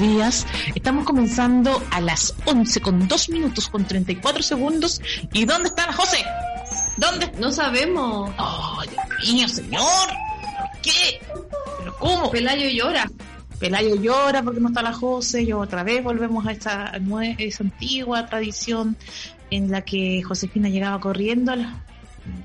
Días. Estamos comenzando a las 11 con 2 minutos con 34 segundos. ¿Y dónde está la José? ¿Dónde? No sabemos. ¡Oh, Dios mío, señor! ¿Por qué? ¿Pero cómo? Pelayo llora. Pelayo llora porque no está la José. Y otra vez volvemos a esta nue- esa antigua tradición en la que Josefina llegaba corriendo a las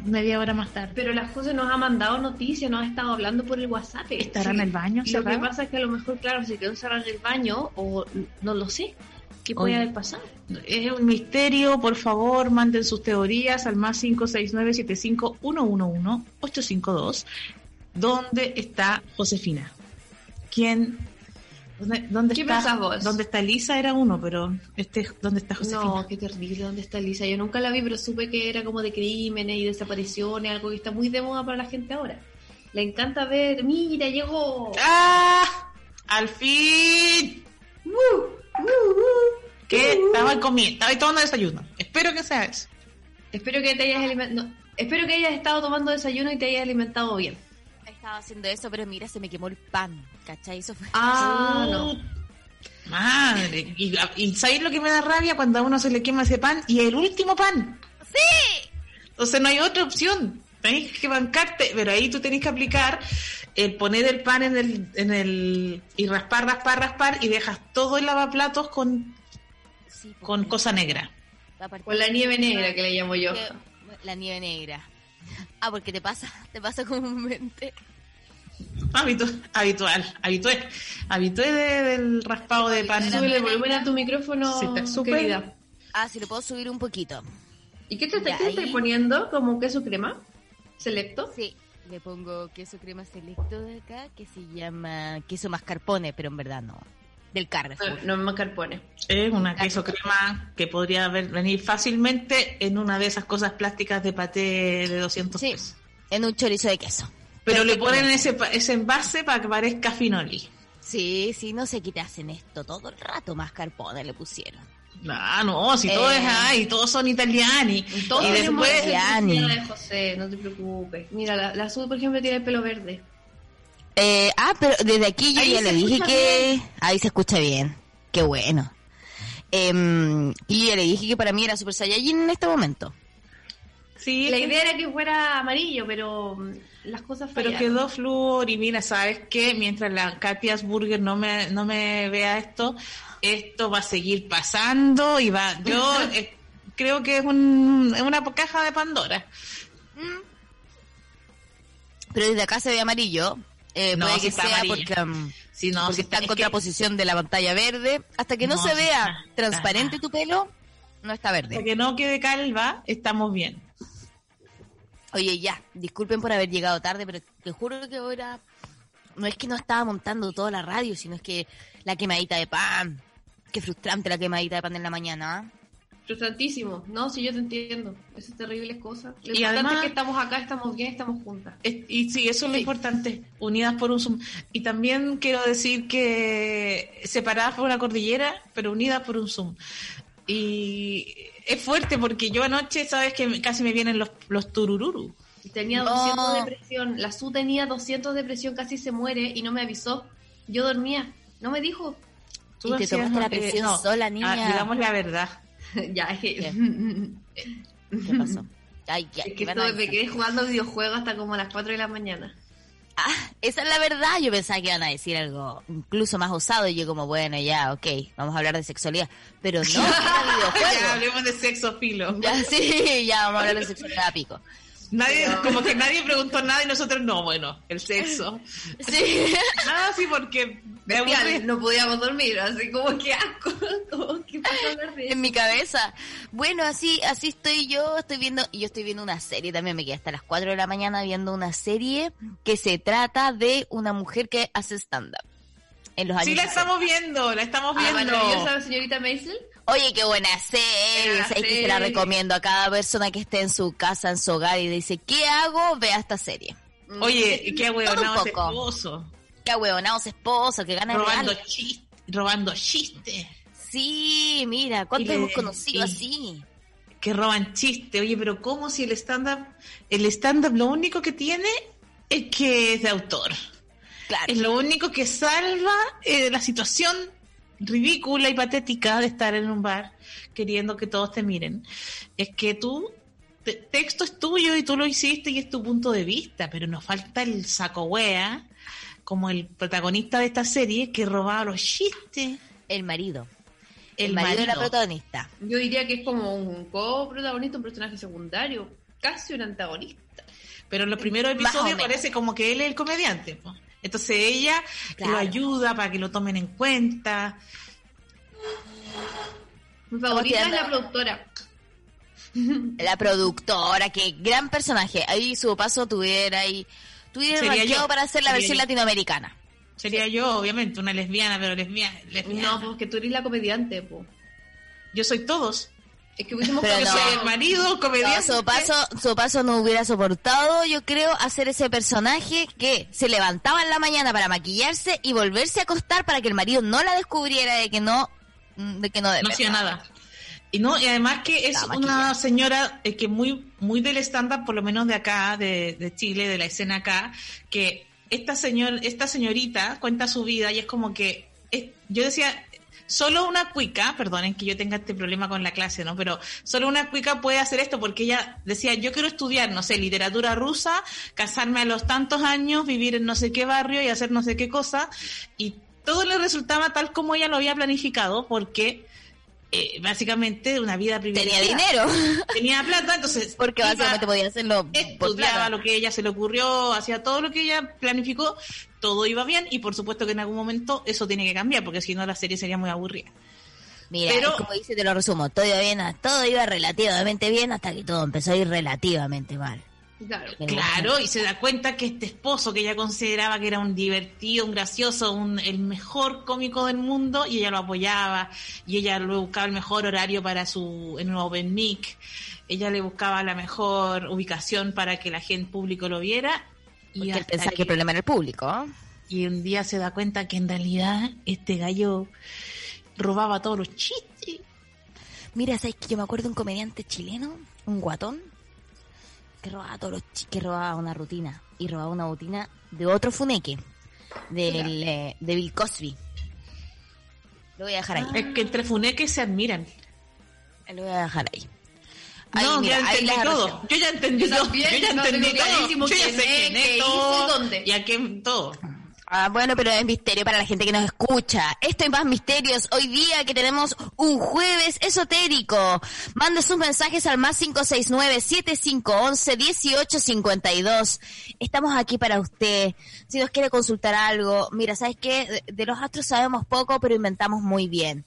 media hora más tarde. Pero la José nos ha mandado noticias, nos ha estado hablando por el WhatsApp. ¿Estará en el baño Lo que pasa es que a lo mejor, claro, se quedó encerrada en el baño o no lo sé. ¿Qué puede Oye. haber pasado? Es un misterio, por favor, manden sus teorías al más 569-75-111-852. ¿Dónde está Josefina? ¿Quién? ¿Dónde, dónde ¿Qué está? pensás vos? ¿Dónde está Elisa? Era uno, pero este, ¿dónde está Josefina? No, qué terrible. ¿Dónde está Lisa? Yo nunca la vi, pero supe que era como de crímenes y desapariciones, algo que está muy de moda para la gente ahora. Le encanta ver, mira, llegó. ¡Ah! ¡Al fin! ¿Qué? Estaba comiendo, estaba tomando desayuno. Espero que sea eso. Espero que te hayas alimentado. Espero que hayas estado tomando desayuno y te hayas alimentado bien. Estaba haciendo eso, pero mira, se me quemó el pan, ¿cachai? Eso fue... Ah, no. Madre, y, y ¿sabéis lo que me da rabia cuando a uno se le quema ese pan y el último pan? ¡Sí! Entonces no hay otra opción. Tenéis que bancarte, pero ahí tú tenés que aplicar el poner el pan en el, en el y raspar, raspar, raspar y dejas todo el lavaplatos con, Sí, porque con cosa negra. Con la nieve negra que le llamo yo. La nieve negra. Ah, porque te pasa, te pasa comúnmente. Habitu- habitual, habitué, habitué de- del raspado de pan. Súbele el volumen a tu micrófono, Sí, está súper. querida. Ah, si lo puedo subir un poquito. ¿Y qué te, qué ahí. poniendo? ¿Como queso crema? ¿Selecto? Sí, le pongo queso crema selecto de acá, que se llama queso mascarpone, pero en verdad no. Del Carrefour. No, no me mascarpone. Es una queso crema que podría haber, venir fácilmente en una de esas cosas plásticas de paté de 200 Sí, pesos. en un chorizo de queso. Pero le ponen ese, pa- ese envase para que parezca finoli. Sí, sí, no sé qué te hacen esto. Todo el rato mascarpone le pusieron. Ah, no, si todo Eh. es ahí, todos son italiani. Todos y después, de José, no te preocupes. Mira, la, la Sue, por ejemplo, tiene el pelo verde. Eh, ah, pero desde aquí yo Ahí ya le dije que... Ahí se escucha bien. Qué bueno. Em, y ya le dije que para mí era Super Saiyajin en este momento. sí, La idea era que fuera amarillo, pero mm, las cosas pero fallaron. quedó flúor y mira, ¿sabes qué? Mientras la Katia Burger no me, no me vea esto, esto va a seguir pasando y va, yo eh, creo que es, un, es una caja de Pandora. Pero desde acá se ve amarillo. Eh, No, puede que está sea amarillo. porque, um, Si no, porque si está en es que- contraposición de la pantalla verde. Hasta que no, No, se vea está- transparente está. tu pelo, no está Hasta verde. que no quede calva, estamos bien. Oye, ya, disculpen por haber llegado tarde, pero te juro que ahora no es que no estaba montando toda la radio, sino es que la quemadita de pan. Qué frustrante la quemadita de pan en la mañana. ¿ah? Frustrantísimo. No, si yo te entiendo. Esas terribles cosas. Lo Y importante además- es que estamos acá, estamos bien, estamos juntas. Es- Y sí, eso es lo Sí. importante, unidas por un Zoom. Y también quiero decir que separadas por una cordillera, pero unidas por un Zoom. Y es fuerte porque yo anoche, sabes que casi me vienen los, los turururu. Tenía No. 200 de presión. La Su tenía 200 de presión, casi se muere y no me avisó. Yo dormía. No me dijo. Tú Y te tomaste la presión sola, niña. ah, digamos la verdad. ya, es que... ¿Qué pasó? Ay, ya, Es ¿qué que me quedé jugando videojuegos hasta como a las 4 de la mañana. Ah, esa es la verdad. Yo pensaba que iban a decir algo incluso más osado. Y yo como, bueno, ya, ok, vamos a hablar de sexualidad. Pero no, era ya hablemos de sexo filo. Ya, sí, ya vamos a hablar de sexualidad a pico. Nadie, Pero- como que nadie preguntó nada y nosotros no, bueno, el sexo. Sí. Ah, sí, porque no podíamos dormir, así como que asco, como que en mi cabeza. Bueno, así así estoy yo, estoy viendo, y yo estoy viendo una serie también, me quedé hasta las 4 de la mañana viendo una serie que se trata de una mujer que hace stand-up. En los años Sí, la 60. estamos viendo, la estamos Ah, viendo. maravillosa señorita Maisel. Oye, qué buena serie, ¿sabes que se la recomiendo a cada persona que esté en su casa, en su hogar y dice, ¿qué hago? Vea esta serie. Oye, qué huevonado Todo un ese poco. esposo. Qué huevonados esposo, que ganas Robando chistes. Robando chistes. Sí, mira, ¿cuánto Y le- hemos conocido así? Que roban chistes. Oye, pero ¿cómo si el stand-up, el stand-up lo único que tiene es que es de autor? Claro. Es lo único que salva eh, la situación ridícula y patética de estar en un bar queriendo que todos te miren. Es que tú, te- texto es tuyo y tú lo hiciste y es tu punto de vista, pero nos falta el saco wea, como el protagonista de esta serie que robaba los chistes. El marido. El, El, marido, de la marido. protagonista. Yo diría que es como un coprotagonista, un personaje secundario, casi un antagonista. Pero en los primeros episodios parece como que él es el comediante. po. Entonces ella Claro. lo ayuda para que lo tomen en cuenta. Mi favorita es la productora. La productora, que gran personaje. Ahí su paso tuviera y tuviera yo. para hacer la Sería versión yo. latinoamericana. Sería yo, obviamente, una lesbiana, pero lesbiana. lesbiana. No, porque tú eres la comediante, po. Yo soy todos. Es que hubiésemos Pero Yo no. el marido, No, comediante. su paso, su paso no hubiera soportado, yo creo, hacer ese personaje que se levantaba en la mañana para maquillarse y volverse a acostar para que el marido no la descubriera de que no, de que no, no hacía nada. Y no, y además que es una señora eh, que muy, muy del stand-up, por lo menos de acá, de, de Chile, de la escena acá, que esta señor, esta señorita cuenta su vida y es como que es- yo decía, solo una cuica, perdonen que yo tenga este problema con la clase, ¿no? Pero solo una cuica puede hacer esto porque ella decía, yo quiero estudiar, no sé, literatura rusa, casarme a los tantos años, vivir en no sé qué barrio y hacer no sé qué cosa, y todo le resultaba tal como ella lo había planificado porque eh, básicamente una vida tenía privilegiada. dinero, Tenía plata, entonces porque básicamente podía hacerlo estudiaba lo que ella se le ocurrió, hacía todo lo que ella planificó, todo iba bien y por supuesto que en algún momento eso tiene que cambiar porque si no la serie sería muy aburrida. Mira, Pero- como dice, te lo resumo, todo iba bien, todo iba relativamente bien hasta que todo empezó a ir relativamente mal. Claro. Claro, y se da cuenta que este esposo que ella consideraba que era un divertido, un gracioso, un, el mejor cómico del mundo, y ella lo apoyaba, y ella le buscaba el mejor horario para su, en un Open Mic, ella le buscaba la mejor ubicación para que la gente público lo viera, y, Porque él pensaba que el que- problema era el público. y un día se da cuenta que en realidad este gallo robaba todos los chistes. Mira, ¿sabes que yo me acuerdo de un comediante chileno, un guatón, que robaba todos los chi- que robaba una rutina y robaba una rutina de otro funeque, del, eh, de Bill Cosby. Lo voy a dejar ahí. Es que entre funeques se admiran. Lo voy a dejar ahí. Ahí, no, mira, ya entendí todo. Yo ya entendí Yo todo. Yo ya no, entendí todo. Yo ya quién sé quién es todo. y dónde. Y a qué todo. Ah, bueno, pero es misterio para la gente que nos escucha. Esto y más misterios hoy día que tenemos un jueves esotérico. Mande sus mensajes al más 569-7511-1852. Estamos aquí para usted. Si nos quiere consultar algo, mira, ¿sabes qué? De, los astros sabemos poco, pero inventamos muy bien.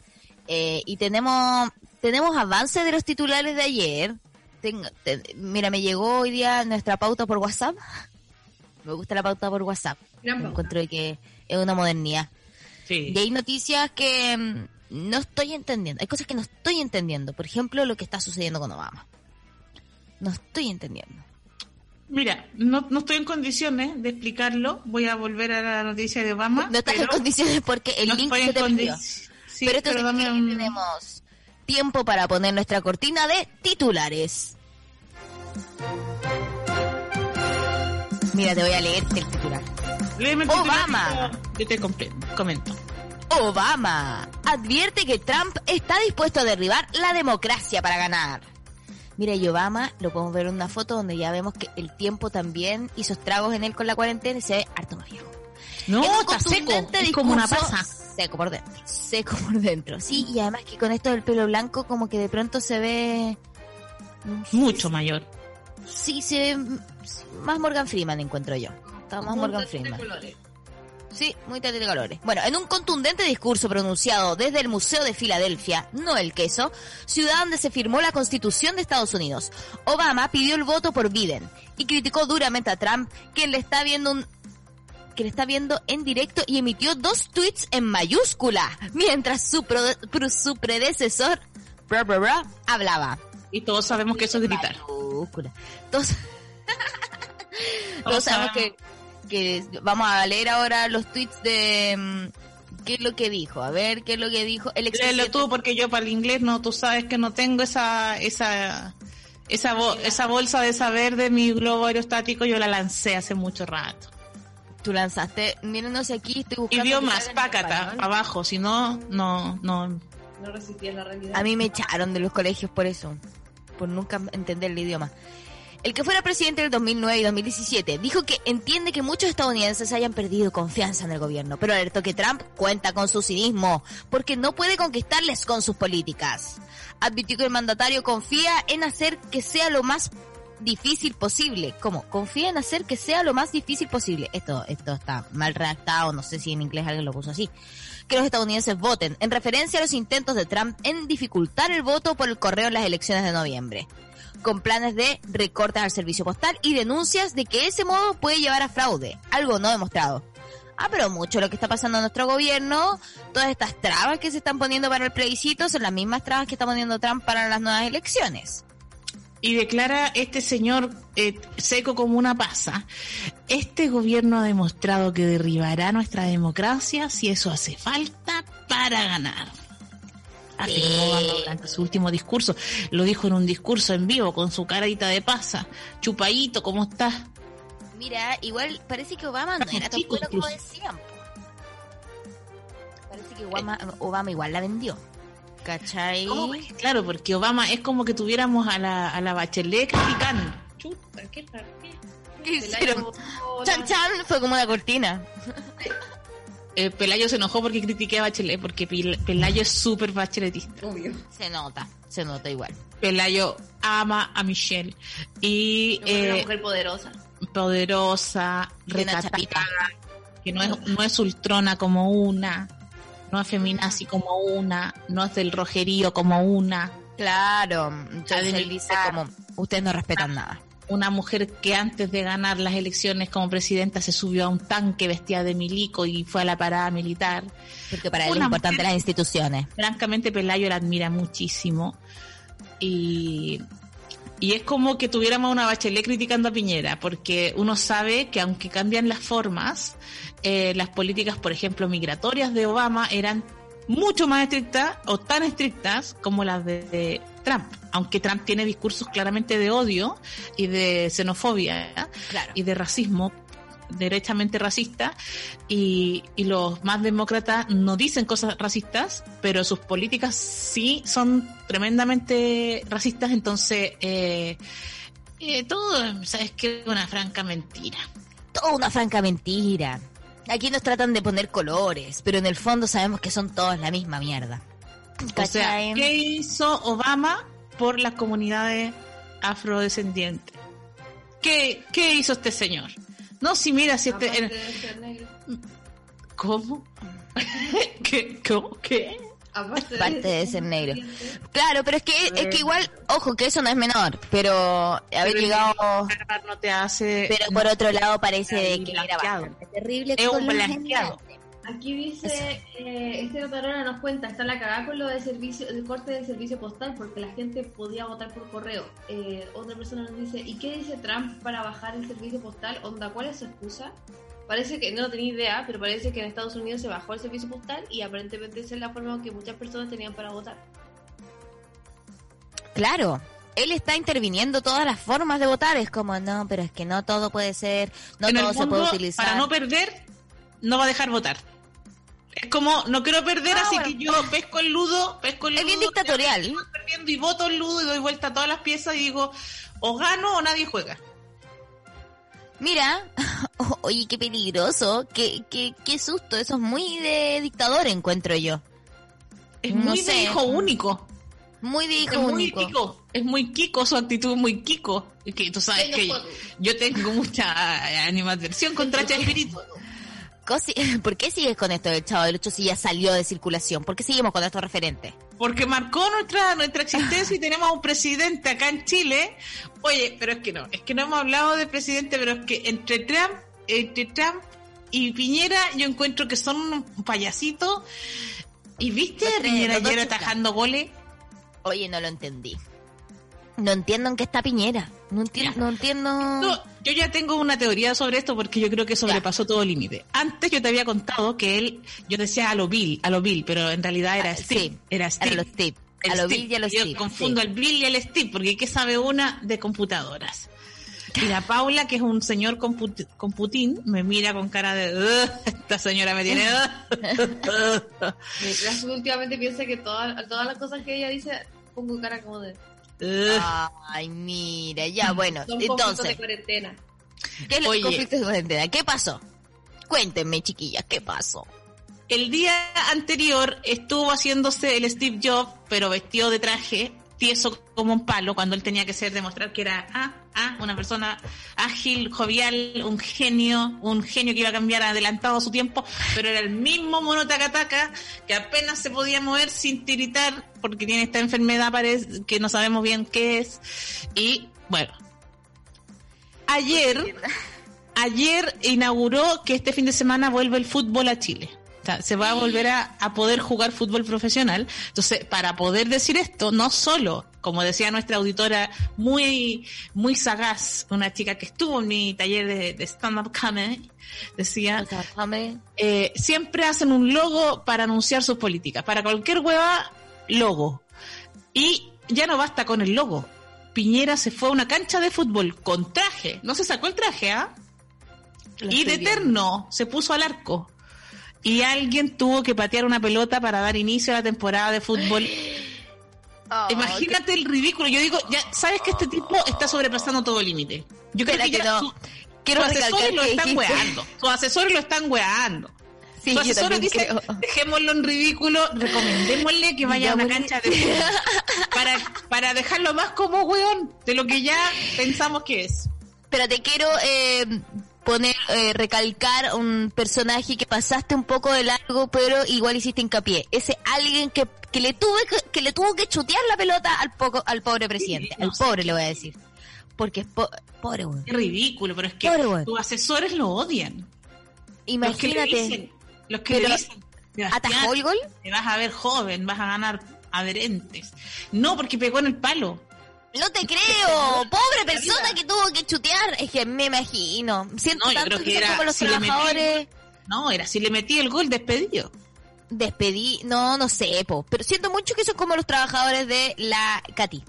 Eh, y tenemos, tenemos avance de los titulares de ayer. Tengo- te- mira, me llegó hoy día nuestra pauta por WhatsApp. Me gusta la pauta por WhatsApp. Gran pauta. Encuentro que es una modernidad. Sí. Y hay noticias que mm, no estoy entendiendo. Hay cosas que no estoy entendiendo. Por ejemplo, lo que está sucediendo con Obama. No estoy entendiendo. Mira, no, no estoy en condiciones de explicarlo. Voy a volver a la noticia de Obama. No estás en condiciones porque el no link se te perdió. Sí, pero esto pero que un- tenemos tiempo para poner nuestra cortina de titulares. Mira, te voy a leer el titular. Léeme el titular Obama. y Yo te comento. Obama advierte que Trump está dispuesto a derribar la democracia para ganar. Mira, y Obama lo podemos ver en una foto donde ya vemos que el tiempo también hizo estragos en él con la cuarentena y se ve harto más viejo. No, está seco. Es como una pasa. Seco por dentro. Seco por dentro. Sí, y además que con esto del pelo blanco como que de pronto se ve... Mucho mayor. Sí, se, más Morgan Freeman encuentro yo. Está más Morgan Freeman. Sí, muy de colores. Bueno, en un contundente discurso pronunciado desde el Museo de Filadelfia, no el queso, ciudad donde se firmó la Constitución de Estados Unidos, Obama pidió el voto por Biden y criticó duramente a Trump, quien le está viendo un que le está viendo en directo y emitió dos tweets en mayúscula, mientras su, su predecesor hablaba. Y todos sabemos que eso es gritar. Todos, todos sabemos que que vamos a leer ahora los tweets de mm, qué es lo que dijo, a ver qué es lo que dijo el Léelo tú porque yo para el inglés no, tú sabes que no tengo esa esa esa, esa bolsa de saber de mi globo aerostático, yo la lancé hace mucho rato. Tú lanzaste, mírenos aquí, estoy buscando. Idiomas, pácata, abajo, si no, no, no. No resistías la realidad. A mí me echaron de los colegios por eso, por nunca entender el idioma. El que fuera presidente del 2009 y 2017 dijo que entiende que muchos estadounidenses hayan perdido confianza en el gobierno, pero alertó que Trump cuenta con su cinismo porque no puede conquistarles con sus políticas. Advirtió que el mandatario confía en hacer que sea lo más difícil posible. ¿Cómo? Confía en hacer que sea lo más difícil posible. Esto, esto está mal redactado, no sé si en inglés alguien lo puso así. Que los estadounidenses voten, en referencia a los intentos de Trump en dificultar el voto por el correo en las elecciones de noviembre con planes de recortes al servicio postal y denuncias de que ese modo puede llevar a fraude, algo no demostrado. Ah, pero mucho lo que está pasando en nuestro gobierno, todas estas trabas que se están poniendo para el plebiscito son las mismas trabas que está poniendo Trump para las nuevas elecciones. Y declara este señor eh, seco como una pasa. Este gobierno ha demostrado que derribará nuestra democracia si eso hace falta para ganar afirmó durante su último discurso. Lo dijo en un discurso en vivo con su carita de pasa. Chupadito, ¿cómo estás? Mira, igual parece que Obama no era tan bueno como decían. Parece que Obama, Obama igual la vendió. ¿Cachai? Claro, porque Obama es como que tuviéramos a la, a la Bachelet criticando. Chuta, ¿qué ¿Qué hicieron? Chan Chan fue como una cortina. Eh, Pelayo se enojó porque critiqué a Bachelet, porque Pelayo es súper bacheletista. Obvio. Se nota, se nota igual. Pelayo ama a Michelle. Y, es una eh, mujer poderosa. Poderosa, recatada, que no es, no es ultrona como una, no es feminazi como una, no es del rojerío como una. Claro, entonces él dice como, ustedes no respetan nada una mujer que antes de ganar las elecciones como presidenta se subió a un tanque vestida de milico y fue a la parada militar. Porque para él es importante las instituciones. Francamente, Pelayo la admira muchísimo. Y, y es como que tuviéramos una bachelet criticando a Piñera, porque uno sabe que aunque cambian las formas, eh, las políticas, por ejemplo, migratorias de Obama eran mucho más estrictas o tan estrictas como las de Trump, aunque Trump tiene discursos claramente de odio y de xenofobia y de racismo derechamente racista y, los más demócratas no dicen cosas racistas, pero sus políticas sí son tremendamente racistas, entonces eh, eh, todo, ¿sabes qué? Una franca mentira. Toda una franca mentira. Aquí nos tratan de poner colores, pero en el fondo sabemos que son todos la misma mierda. O sea, ¿qué hizo Obama por las comunidades afrodescendientes? ¿Qué, qué hizo este señor? No, si mira, si este... ¿Cómo? ¿Qué? ¿Cómo? ¿Qué? Aparte de, ser negro. Claro, pero es que es que igual, ojo, que eso no es menor, pero haber llegado no te hace Pero por otro lado parece que era bastante terrible es un blanqueado. Aquí dice, eh, este notario nos cuenta, está la cagada con lo de servicio, del corte del servicio postal, porque la gente podía votar por correo. Eh, otra persona nos dice, ¿y qué dice Trump para bajar el servicio postal? Onda, ¿cuál es su excusa? Parece que, no tenía idea, pero parece que en Estados Unidos se bajó el servicio postal y aparentemente esa es la forma que muchas personas tenían para votar. Claro, él está interviniendo todas las formas de votar. Es como, no, pero es que no todo puede ser, no todo se puede utilizar. Para no perder, no va a dejar votar. Es como, no quiero perder, ah, así que yo pesco el ludo, pesco el ludo. Es bien dictatorial. Perdiendo y voto el ludo y doy vuelta a todas las piezas y digo, o gano o nadie juega. Mira, oye, qué peligroso, qué, qué, qué susto, eso es muy de dictador, encuentro yo. Es muy de hijo único. Muy de hijo es muy único. Es muy Kiko, su actitud es muy Kiko. Es Que tú sabes que yo tengo mucha animadversión contra Chespirito. ¿Por qué sigues con esto del Chavo del Ocho si ya salió de circulación? ¿Por qué seguimos con estos referentes? Porque marcó nuestra nuestra existencia y tenemos un presidente acá en Chile. Oye, pero es que no, es que no hemos hablado de presidente, pero es que entre Trump, entre Trump y Piñera yo encuentro que son un payasito. ¿Y viste a tres, Piñera ayer atajando goles? Oye, no lo entendí. No entiendo en qué está Piñera. No, enti- Ya. no entiendo. No, yo ya tengo una teoría sobre esto porque yo creo que sobrepasó todo límite. Antes yo te había contado que él, yo decía a lo Bill, a lo Bill, pero en realidad era Ah, Steve. sí, era Steve. A los. El A los Steve. Bill y a los Yo Steve, confundo sí. al Bill y al Steve, porque ¿qué sabe una de computadoras? Y la Paula, que es un señor con, put- con Putin, me mira con cara de, "Ugh, esta señora me tiene... ugh". Mientras últimamente piensa que todas, todas las cosas que ella dice, pongo cara como de. Ay, mira, ya, bueno. Son conflictos de Entonces, cuarentena. ¿qué es Oye. conflicto de cuarentena? ¿Qué pasó? Cuéntenme, chiquillas, ¿qué pasó? El día anterior estuvo haciéndose el Steve Jobs, pero vestido de traje, tieso como un palo, cuando él tenía que ser demostrar que era ah, ah, una persona ágil, jovial, un genio, un genio que iba a cambiar adelantado a su tiempo, pero era el mismo mono tacataca que apenas se podía mover sin tiritar porque tiene esta enfermedad parece, que no sabemos bien qué es. Y bueno, ayer ayer inauguró que este fin de semana vuelve el fútbol a Chile. Se va a volver a, a poder jugar fútbol profesional. Entonces, para poder decir esto, no solo, como decía nuestra auditora muy, muy sagaz, una chica que estuvo en mi taller de, de stand-up comedy, decía, eh, siempre hacen un logo para anunciar sus políticas. Para cualquier hueva, logo. Y ya no basta con el logo. Piñera se fue a una cancha de fútbol con traje. No se sacó el traje, ¿ah? Y de eterno se puso al arco. Y alguien tuvo que patear una pelota para dar inicio a la temporada de fútbol. Oh, Imagínate el ridículo. Yo digo, ya sabes que este tipo está sobrepasando todo límite. Yo creo que que ya no. su- Quiero sus recalcar asesores lo están dijiste- weando. Sus asesores lo están weando. Sí, Sus asesores dicen, creo. dejémoslo en ridículo, recomendémosle que vaya a una cancha de fútbol para, para dejarlo más como weón de lo que ya pensamos que es. Pero te quiero eh, poner, eh, recalcar un personaje que pasaste un poco de largo, pero igual hiciste hincapié. Ese alguien que, que le tuve que, que le tuvo que chutear la pelota al poco, al pobre presidente. no al sé pobre qué- le voy a decir. Porque es po- pobre weón. Es ridículo, pero es que tus asesores lo odian. Los que le Imagínate, dicen, los que Pero, le dicen, "Sebastián, atajó el gol. te vas a ver joven, vas a ganar adherentes. No, porque pegó en el palo. No te creo, pobre persona que tuvo que chutear. Es que me imagino. Siento No, yo tanto creo que, que son era como los si le metí- trabajadores. No, era si le metí el gol despedido. Despedí, no, no sé, po, pero siento mucho que son como los trabajadores de la Katy.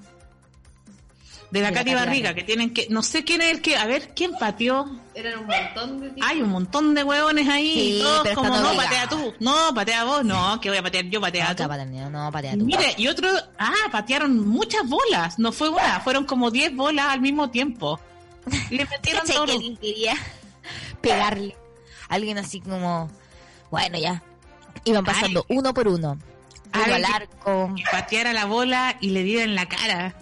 De la De la Katy Barriga, que tienen que, no sé quién es el que, a ver, ¿quién pateó? Eran un montón de tipos. Hay un montón de hueones ahí, Sí, y todos como, no, patea tú, no, patea vos, no, que voy a patear yo, patea No, tú. no, patea tú. Mire, y otro, ah, patearon muchas bolas, no fue una, fueron como 10 bolas al mismo tiempo. Le metieron ¿Cachai todo. que quería pegarle? Alguien así como, bueno, ya. Iban pasando uno por uno. Al arco. que pateara la bola y le diera en la cara.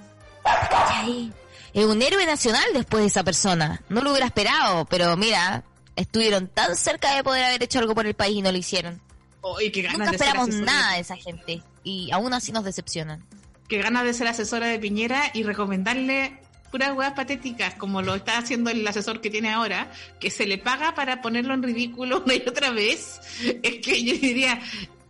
Es un héroe nacional después de esa persona. No lo hubiera esperado, pero mira, estuvieron tan cerca de poder haber hecho algo por el país y no lo hicieron. Ganas Nunca esperamos nada de- de esa gente. Y aún así nos decepcionan. Qué ganas de ser asesora de Piñera y recomendarle puras huevas patéticas, como lo está haciendo el asesor que tiene ahora, que se le paga para ponerlo en ridículo una y otra vez. Es que yo diría,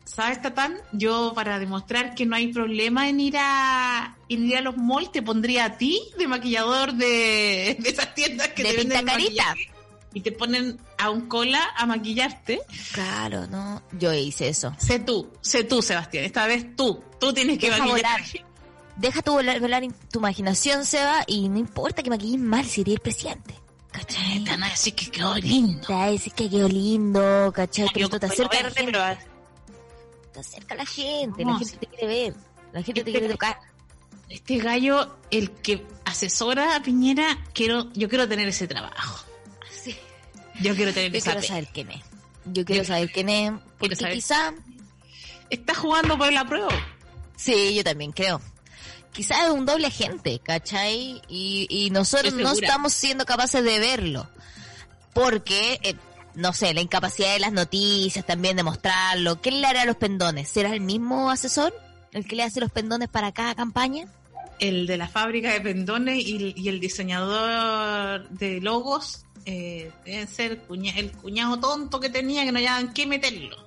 ¿sabes, Tatán? Yo para demostrar que no hay problema en ir a, en ir a los malls, te pondría a ti de maquillador de, de esas tiendas que De te venden maquillaje y te ponen a un cola a maquillarte. Claro, no. Yo hice eso. Sé tú, sé tú, Sebastián. Esta vez tú, tú tienes que Deja maquillar. volar. Deja tu volar, volar tu imaginación, Seba, y no importa que maquilles mal si eres el presidente. ¿Cachai? Te van a decir que quedó lindo. Te va a decir que quedó lindo, ¿cachai? Pero te verde, pero Te acerca a la gente, la gente te quiere ver. La gente te Este- quiere tocar. este gallo, el que asesora a Piñera, quiero, yo quiero tener ese trabajo. Sí. Yo quiero tener Yo esa quiero saber quién es. Yo quiero saber quién es. Porque saber. quizá... Está jugando por la prueba. Sí, yo también creo. quizás es un doble agente, ¿cachai? Y, y nosotros no estamos siendo capaces de verlo. Porque, eh, no sé, la incapacidad de las noticias también de mostrarlo. ¿Quién le hará los pendones? ¿Será el mismo asesor? ¿El que le hace los pendones para cada campaña? El de la fábrica de pendones y, y el diseñador de logos eh, deben ser cuña- el cuñado tonto que tenía que no hallaban qué meterlo.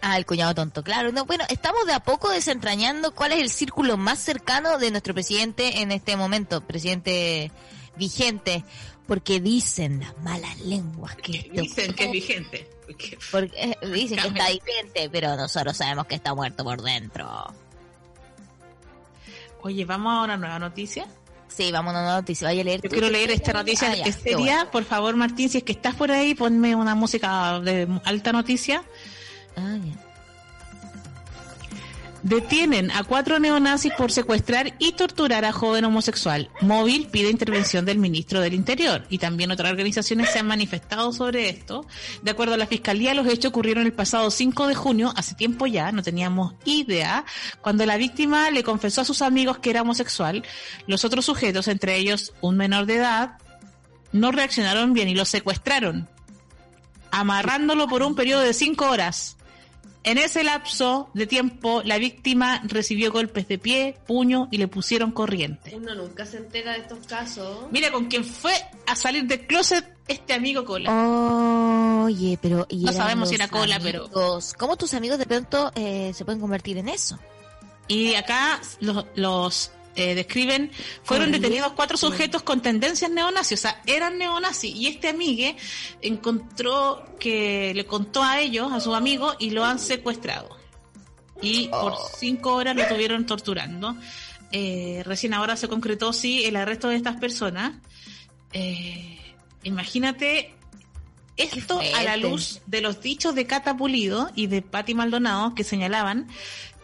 Ah, el cuñado tonto, claro. No, bueno, estamos de a poco desentrañando cuál es el círculo más cercano de nuestro presidente en este momento, presidente vigente, porque dicen las malas lenguas que Dicen que es vigente. Porque- porque, eh, dicen que está vigente, pero nosotros sabemos que está muerto por dentro. Oye, vamos a una nueva noticia. Sí, vamos a una noticia. Vaya a leer. Yo quiero leer esta noticia Ah, ya, que bueno. por favor, Martín, si es que estás por ahí, ponme una música de alta noticia. Ah, ya. Detienen a cuatro neonazis por secuestrar y torturar a joven homosexual. Móvil pide intervención del ministro del Interior y también otras organizaciones se han manifestado sobre esto. De acuerdo a la Fiscalía, los hechos ocurrieron el pasado 5 de junio, hace tiempo ya, no teníamos idea, cuando la víctima le confesó a sus amigos que era homosexual. Los otros sujetos, entre ellos un menor de edad, no reaccionaron bien y lo secuestraron, amarrándolo por un periodo de cinco horas. En ese lapso de tiempo, la víctima recibió golpes de pie, puño y le pusieron corriente. Uno nunca se entera de estos casos. Mira con quién fue a salir del closet este amigo cola. Oye, pero... y No sabemos si era cola, pero-. ¿Cómo tus amigos de pronto eh, se pueden convertir en eso? Y acá los, los, eh, describen, fueron detenidos cuatro sujetos con tendencias neonazis, o sea, eran neonazis. Y este amigue encontró que le contó a ellos, a sus amigos, y lo han secuestrado. Y por cinco horas lo tuvieron torturando. Eh, recién ahora se concretó, sí, el arresto de estas personas. Eh, imagínate esto a la luz de los dichos de Cata Pulido y de Patti Maldonado que señalaban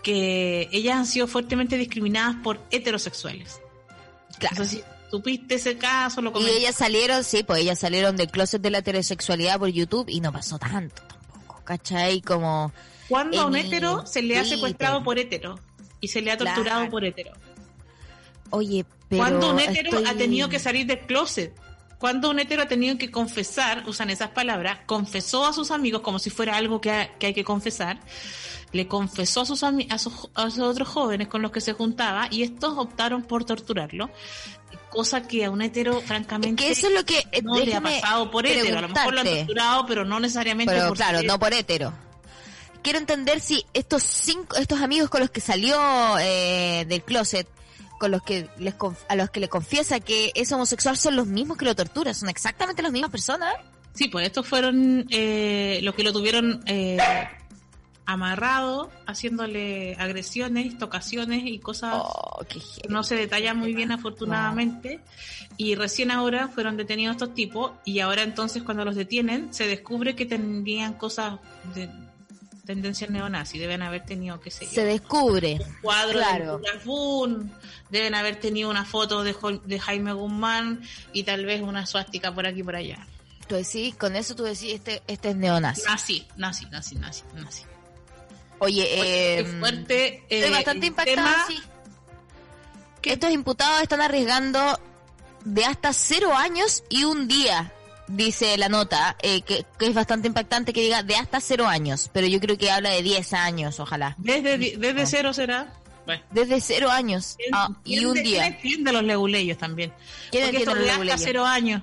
que ellas han sido fuertemente discriminadas por heterosexuales. Claro. No sé si supiste ese caso, lo Y comenté. ellas salieron, sí, pues ellas salieron del closet de la heterosexualidad por YouTube y no pasó tanto tampoco, ¿cachai? Como... Cuando a un hetero se le ha secuestrado por hetero y se le ha torturado Claro. por hetero. Oye, pero... Cuando un hetero estoy- ha tenido que salir del closet. Cuando un hetero ha tenido que confesar, usan esas palabras, confesó a sus amigos como si fuera algo que, ha- que hay que confesar, le confesó a sus, a, sus, a sus otros jóvenes con los que se juntaba y estos optaron por torturarlo, cosa que a un hetero, francamente, Que eso es lo que... eh, no le ha pasado por hetero. A lo mejor lo han torturado, pero no necesariamente Pero por claro, ser- no por hetero. Quiero entender si estos cinco, estos amigos con los que salió eh, del closet, con los que les conf- a los que le confiesa que es homosexual, son los mismos que lo torturan, son exactamente las mismas personas. Sí, pues estos fueron eh, los que lo tuvieron eh, amarrado, haciéndole agresiones, tocaciones y cosas Oh, que no se detallan muy bien afortunadamente. Y recién ahora fueron detenidos estos tipos y ahora entonces cuando los detienen se descubre que tenían cosas de tendencias neonazis, deben haber tenido, yo, Se descubre. un cuadro claro. de Boon, deben haber tenido una foto de, de Jaime Guzmán y tal vez una suástica por aquí y por allá. Tú decís, con eso tú decís, este, este es neonazi. Nazi, nazi, nazi, nazi, nazi. Oye, eh, fuerte. estoy eh, bastante el impactada, tema-. Estos imputados están arriesgando de hasta cero años y un día, dice la nota, eh, que, que es bastante impactante que diga de hasta cero años, pero yo creo que habla de 10 años, ojalá. Desde, desde cero será. Bueno. Desde cero años ¿quién- ah, y quién un de- día. ¿Quién entiende los leguleyos también? ¿Quién Porque esto los de hasta cero años.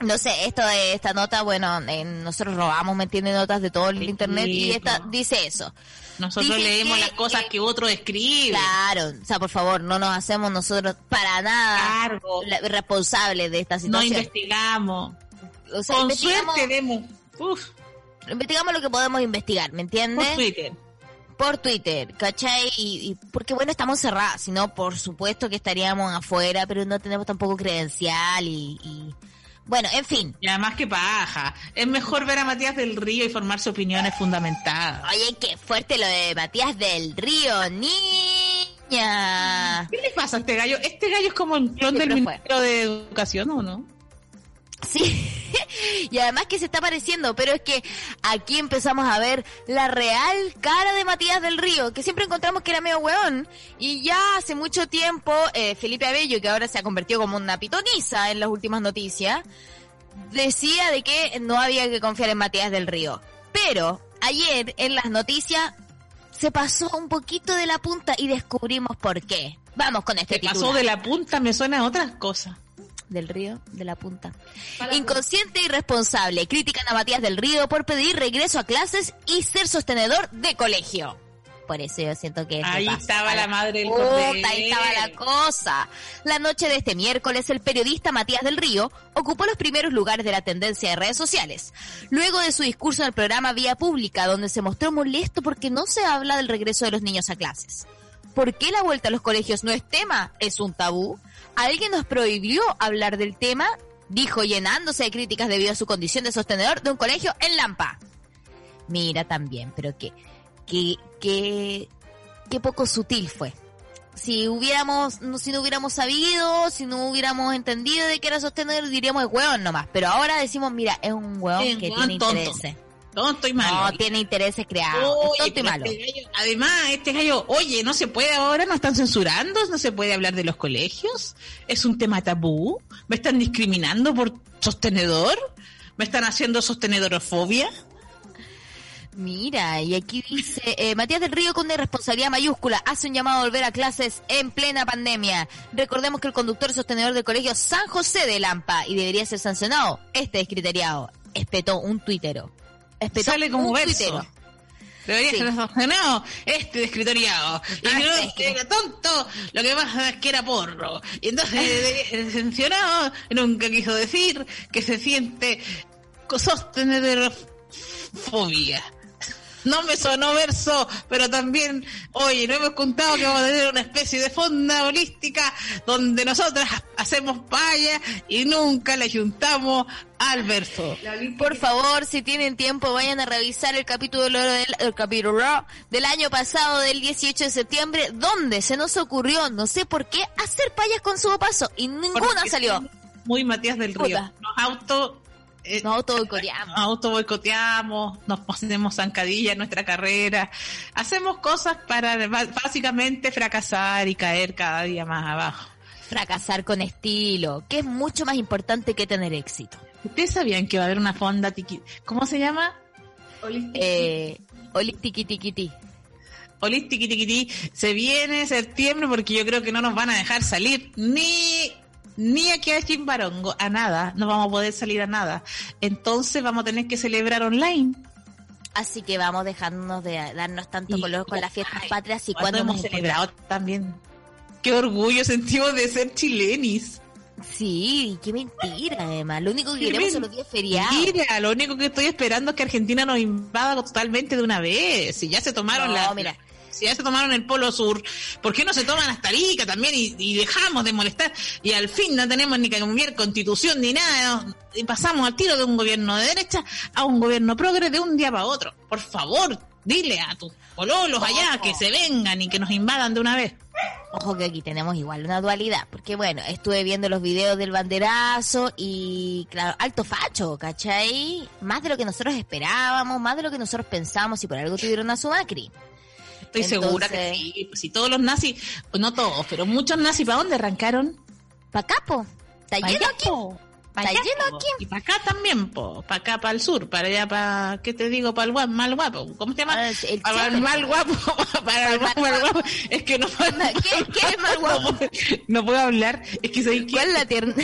No sé, esto de esta nota, bueno, eh, nosotros robamos, ¿me entiende? Notas de todo el Sí, internet y esta dice eso. Nosotros Dice leemos que- las cosas que- que otro escribe. Claro, o sea, por favor, no nos hacemos nosotros para nada Cargo. la- responsables de esta No situación. investigamos. O sea, Con investigamos, suerte vemos. Uf, investigamos lo que podemos investigar, ¿me por entiendes? Twitter. por Twitter, ¿cachai? Y, y porque bueno, estamos cerrados, si no, por supuesto que estaríamos afuera, pero no tenemos tampoco credencial y, y- bueno, en fin. Y además que paja. Es mejor ver a Matías del Río y formarse opiniones fundamentadas. Oye, qué fuerte lo de Matías del Río, niña. ¿Qué le pasa a este gallo? Este gallo es como un clon del Siempre fue. ministro de Educación, ¿o no? Sí, Y además que se está apareciendo, pero es que aquí empezamos a ver la real cara de Matías del Río, que siempre encontramos que era medio weón. Y ya hace mucho tiempo, eh, Felipe Abello, que ahora se ha convertido como una pitoniza en las últimas noticias, decía de que no había que confiar en Matías del Río. Pero ayer en las noticias se pasó un poquito de la punta y descubrimos por qué. Vamos con este Se titular. pasó de la punta, me suena a otras cosas. Del Río, de la punta. Inconsciente y responsable. Critican a Matías del Río por pedir regreso a clases y ser sostenedor de colegio. Por eso yo siento que... Ahí estaba la madre del Puta, ahí estaba la cosa. La noche de este miércoles, el periodista Matías del Río ocupó los primeros lugares de la tendencia de redes sociales. Luego de su discurso en el programa Vía Pública, donde se mostró molesto porque no se habla del regreso de los niños a clases. ¿Por qué la vuelta a los colegios no es tema? ¿Es un tabú? ¿Alguien nos prohibió hablar del tema? Dijo llenándose de críticas debido a su condición de sostenedor de un colegio en Lampa. Mira también, pero qué, qué, qué, qué poco sutil fue. Si hubiéramos, no, si no hubiéramos sabido, si no hubiéramos entendido de que era sostenedor, diríamos es hueón nomás. Pero ahora decimos, mira, es un hueón Es que hueón tiene tonto. intereses. Tonto y malo. No, tiene intereses creados. Oye, tonto y malo. este gallo- además, este gallo, oye, no se puede ahora, no están censurando, no se puede hablar de los colegios, es un tema tabú, me están discriminando por sostenedor, me están haciendo sostenedorofobia. Mira, y aquí dice, eh, Matías del Río con una responsabilidad mayúscula hace un llamado a volver a clases en plena pandemia. Recordemos que el conductor sostenedor del colegio San José de Lampa y debería ser sancionado. Este descriteriado. Espetó un tuitero. Espetó Sale como un verso. tuitero. Debería Sí. ser sancionado este descritoriado. Y Ah, no, este que era tonto, lo que pasa es que era porro. Y entonces ser sancionado, nunca quiso decir que se siente sostenedorofobia. No me sonó verso, pero también, oye, no hemos contado que vamos a tener una especie de fonda holística donde nosotras hacemos paya y nunca le juntamos al verso. Por favor, si tienen tiempo, vayan a revisar el capítulo del, el capítulo del año pasado, del 18 de septiembre, donde se nos ocurrió, no sé por qué, hacer payas con su paso y ninguna Porque salió. Muy Matías del Río. Nos auto... eh, No, todo coreano. nos auto boicoteamos, nos ponemos zancadilla en nuestra carrera, hacemos cosas para básicamente fracasar y caer cada día más abajo. Fracasar con estilo, que es mucho más importante que tener éxito. ¿Ustedes sabían que va a haber una fonda tiqui... ¿Cómo se llama? Eh, oli tiki tiki ti. Olis. Se viene septiembre porque yo creo que no nos van a dejar salir ni ni aquí a Chimbarongo, a nada, no vamos a poder salir a nada. Entonces vamos a tener que celebrar online. Así que vamos dejándonos de darnos tanto Y- color con las fiestas patrias y ¿Cuándo cuando hemos celebrado también? Qué orgullo sentimos de ser chilenis. Sí, qué mentira además. Lo único que Qué queremos son los días feriados. Mira, lo único que estoy esperando es que Argentina nos invada totalmente de una vez. Si ya se tomaron No, la, mira. Si ya se tomaron el Polo Sur, ¿por qué no se toman hasta Arica también y, y dejamos de molestar? Y al fin no tenemos ni que cambiar constitución ni nada, y pasamos al tiro de un gobierno de derecha a un gobierno progre de un día para otro. Por favor, dile a tus pololos allá que se vengan y que nos invadan de una vez. Ojo que aquí tenemos igual una dualidad, porque bueno, estuve viendo los videos del banderazo y claro, alto facho, ¿cachai? Más de lo que nosotros esperábamos, más de lo que nosotros pensamos y por algo tuvieron a su Macri. Estoy segura que sí. Si todos los nazis, no todos, pero muchos nazis, ¿para dónde arrancaron? Pa' acá, po. Está Pa' lleno aquí. Está lleno aquí. Y para acá también, po. Para acá, para el sur, para allá, para, ¿qué te digo? Para el guapo, mal guapo. ¿Cómo se llama? Ah, el- para el mal guapo, para el mal mal guapo. Es que no puedo, ¿Qué, qué es mal guapo? no puedo hablar. Es que soy ¿Cuál es la tierna?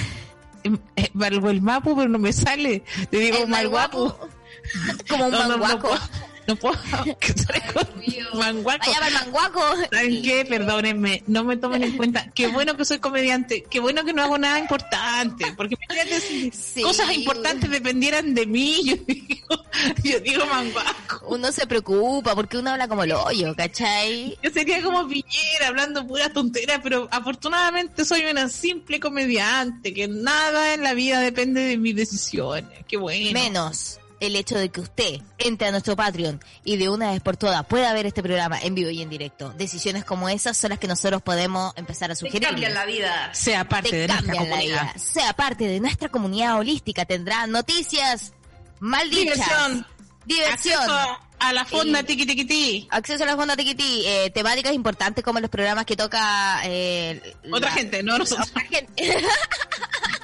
Para el mapo, pero no me sale. Te digo mal guapo. Como un No, no, no manguaco. No puedo. manguaco. Vaya para el manguaco. ¿Saben qué? Perdónenme, no me tomen en cuenta. Qué bueno que soy comediante, qué bueno que no hago nada importante, porque imagínate si Sí. cosas importantes dependieran de mí, yo digo, yo digo manguaco. Uno se preocupa porque uno habla como el hoyo, ¿cachai? Yo sería como Piñera hablando puras tonteras, pero afortunadamente soy una simple comediante, que nada en la vida depende de mis decisiones. Qué bueno. Menos el hecho de que usted entre a nuestro Patreon y de una vez por todas pueda ver este programa en vivo y en directo. Decisiones como esas son las que nosotros podemos empezar a sugerir. cambian la vida. Sea parte de nuestra cambian la comunidad. vida. Sea parte de nuestra comunidad holística. Tendrá noticias maldichas. Diversión. Diversión. Acceso a la fonda Y- tiki tiki ti. Acceso a la fonda Tiquití, eh, temáticas importantes como los programas que toca eh, Otra la- gente, no nosotros. otra gente.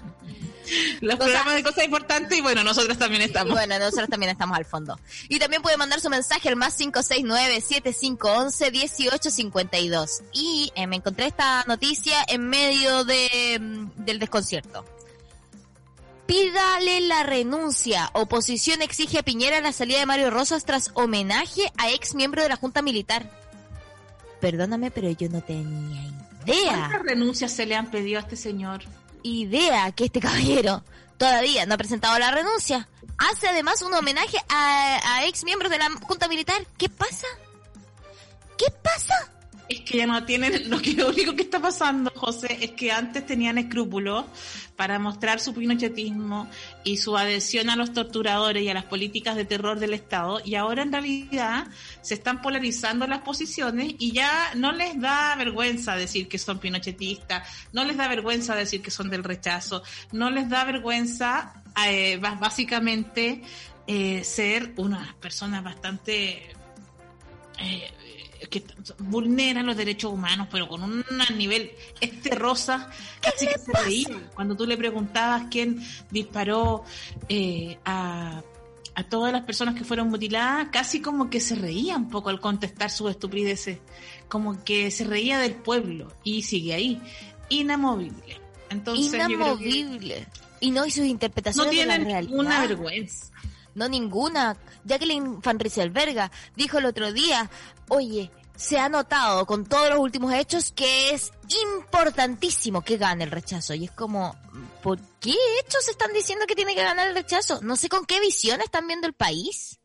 Los Cosas- programas de cosas importantes y bueno, nosotros también estamos. bueno, nosotros también estamos al fondo. Y también puede mandar su mensaje al más 569-7511-1852. Y eh, me encontré esta noticia en medio de, mm, del desconcierto. Pídale la renuncia. Oposición exige a Piñera la salida de Mario Rosas tras homenaje a ex miembro de la Junta Militar. Perdóname, pero yo no tenía idea ¿Cuántas renuncias se le han pedido a este señor? Idea que este caballero todavía no ha presentado la renuncia. Hace además un homenaje a, a ex miembros de la Junta Militar. ¿Qué pasa? ¿Qué pasa? Es que ya no tienen, lo que lo único que está pasando, José, es que antes tenían escrúpulos para mostrar su pinochetismo y su adhesión a los torturadores y a las políticas de terror del Estado, y ahora en realidad se están polarizando las posiciones y ya no les da vergüenza decir que son pinochetistas, no les da vergüenza decir que son del rechazo, no les da vergüenza eh, básicamente eh, ser unas personas bastante eh, que vulneran los derechos humanos, pero con un nivel este rosa casi que se reía cuando tú le preguntabas quién disparó eh, a, a todas las personas que fueron mutiladas, casi como que se reía un poco al contestar sus estupideces, como que se reía del pueblo y sigue ahí, inamovible. Entonces, yo creo que Inamovible. Y no, y sus no interpretaciones de la tienen realidad. una vergüenza. No ninguna. Jacqueline Van Rieselberga dijo el otro día, oye, se ha notado con todos los últimos hechos que es importantísimo que gane el rechazo. Y es como, ¿por qué hechos están diciendo que tiene que ganar el rechazo? No sé con qué visión están viendo el país.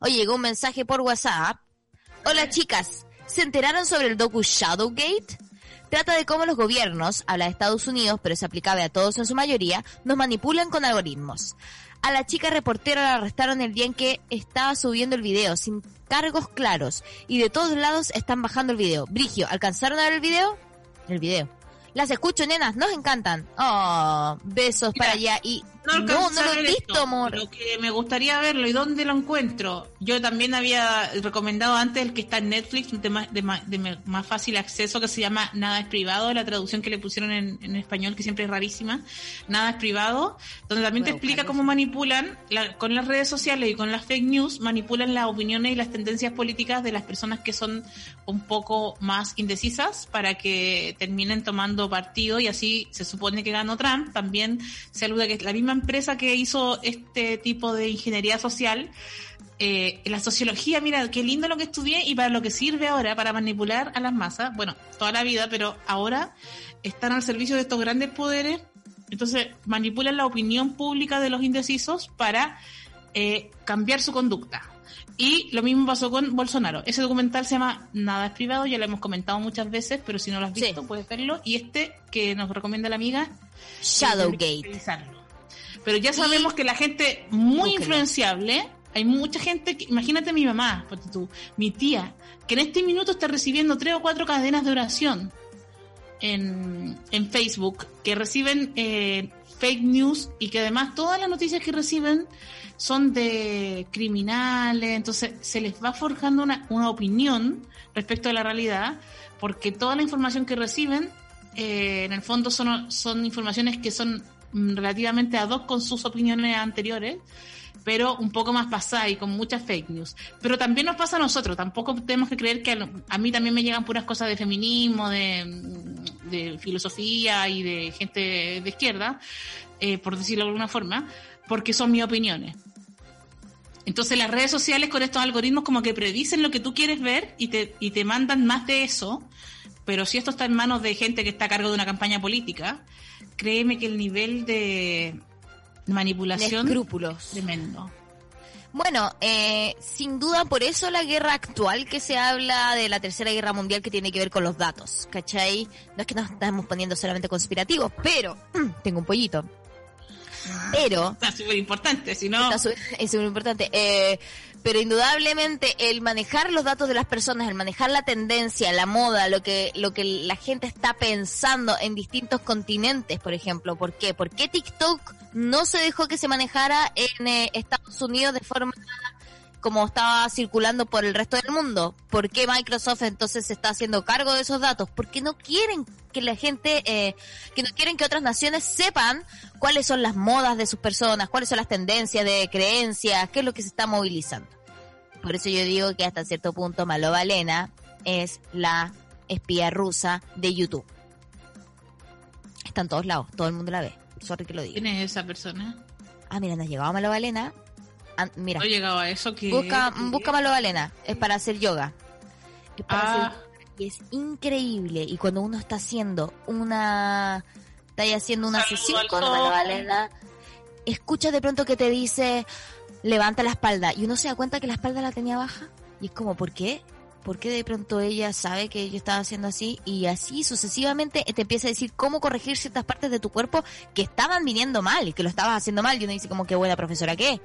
Oye, llegó un mensaje por WhatsApp. Hola chicas, ¿se enteraron sobre el docu Shadowgate? Trata de cómo los gobiernos, habla de Estados Unidos, pero es aplicable a todos en su mayoría, nos manipulan con algoritmos. A la chica reportera la arrestaron el día en que estaba subiendo el video, sin cargos claros, y de todos lados están bajando el video. Brigio, ¿alcanzaron a ver el video? El video. Las escucho, nenas, nos encantan. Oh, besos Mira, para allá. Y No, no, lo he visto, esto, amor. Lo que me gustaría verlo y dónde lo encuentro. Yo también había recomendado antes el que está en Netflix de más, de más, de más fácil acceso que se llama Nada es privado, la traducción que le pusieron en, en español que siempre es rarísima. Nada es privado, donde también Voy te explica cómo manipulan la- con las redes sociales y con las fake news, manipulan las opiniones y las tendencias políticas de las personas que son un poco más indecisas para que terminen tomando partido y así se supone que ganó Trump. También se alude que es la misma empresa que hizo este tipo de ingeniería social. eh, la sociología, mira, qué lindo lo que estudié y para lo que sirve ahora, para manipular a las masas, bueno, toda la vida, pero ahora están al servicio de estos grandes poderes, entonces manipulan la opinión pública de los indecisos para eh, cambiar su conducta. Y lo mismo pasó con Bolsonaro. Ese documental se llama Nada es privado, ya lo hemos comentado muchas veces, pero si no lo has Sí. visto puedes verlo. Y este que nos recomienda la amiga, Shadowgate. Pero ya sabemos que la gente muy influenciable, hay mucha gente, que, imagínate mi mamá, tú, mi tía, que en este minuto está recibiendo tres o cuatro cadenas de oración en, en Facebook, que reciben eh, fake news y que además todas las noticias que reciben son de criminales, entonces se les va forjando una, una opinión respecto a la realidad, porque toda la información que reciben, eh, en el fondo son, son informaciones que son relativamente ad hoc con sus opiniones anteriores, pero un poco más pasadas y con muchas fake news. Pero también nos pasa a nosotros, tampoco tenemos que creer que a, mí también me llegan puras cosas de feminismo, de, mm, filosofía y de gente de izquierda, eh, por decirlo de alguna forma, porque son mis opiniones. Entonces las redes sociales con estos algoritmos como que predicen lo que tú quieres ver y te, y te mandan más de eso, pero si esto está en manos de gente que está a cargo de una campaña política, créeme que el nivel de De manipulación escrúpulos. tremendo. Bueno, eh, sin duda por eso la guerra actual que se habla de la tercera guerra mundial que tiene que ver con los datos, ¿cachai? No es que nos estamos poniendo solamente conspirativos, pero tengo un pollito. Pero Está súper importante, si no... Está es súper importante. Eh, pero indudablemente el manejar los datos de las personas, el manejar la tendencia, la moda, lo que, lo que la gente está pensando en distintos continentes, por ejemplo. ¿Por qué? ¿Por qué TikTok no se dejó que se manejara en eh, Estados Unidos de forma como estaba circulando por el resto del mundo? ¿Por qué Microsoft entonces se está haciendo cargo de esos datos? Porque no quieren que la gente, eh, que no quieren que otras naciones sepan cuáles son las modas de sus personas, cuáles son las tendencias de creencias, qué es lo que se está movilizando. Por eso yo digo que hasta cierto punto Malo Valena es la espía rusa de YouTube. Está en todos lados, todo el mundo la ve. Sorry que lo diga. ¿Quién es esa persona? Ah, mira, nos llegado Malo Valena. Ah, mira, No he llegado a eso que... busca, busca Malo Valena. Es para hacer yoga. Es para Ah. hacer yoga y es increíble. Y cuando uno está haciendo una... Está ahí haciendo una Saludo sesión con. Malo Valena, escuchas de pronto que te dice, levanta la espalda. Y uno se da cuenta que la espalda la tenía baja. Y es como, ¿por qué? ¿Por qué de pronto ella sabe que yo estaba haciendo así? Y así sucesivamente te empieza a decir cómo corregir ciertas partes de tu cuerpo que estaban viniendo mal y que lo estabas haciendo mal. Y uno dice como, qué buena profesora que.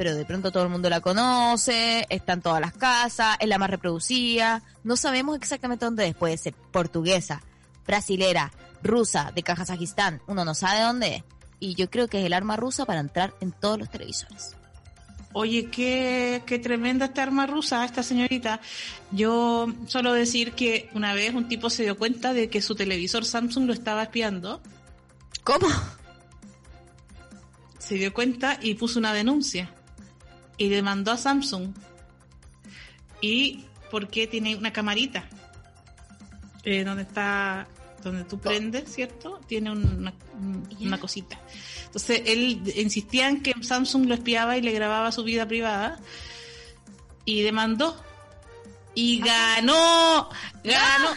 Pero de pronto todo el mundo la conoce, está en todas las casas, es la más reproducida. No sabemos exactamente dónde es. Puede ser portuguesa, brasilera, rusa, de Kazajistán. Uno no sabe dónde es. Y yo creo que es el arma rusa para entrar en todos los televisores. Oye, qué, qué tremenda esta arma rusa, esta señorita. Yo solo decir que una vez un tipo se dio cuenta de que su televisor Samsung lo estaba espiando. ¿Cómo? Se dio cuenta y puso una denuncia. Y demandó a Samsung. Y porque tiene una camarita. Eh, donde está, donde tú prendes, ¿cierto? Tiene una, una cosita. Entonces él insistía en que Samsung lo espiaba y le grababa su vida privada. Y demandó. Y ganó. Ganó.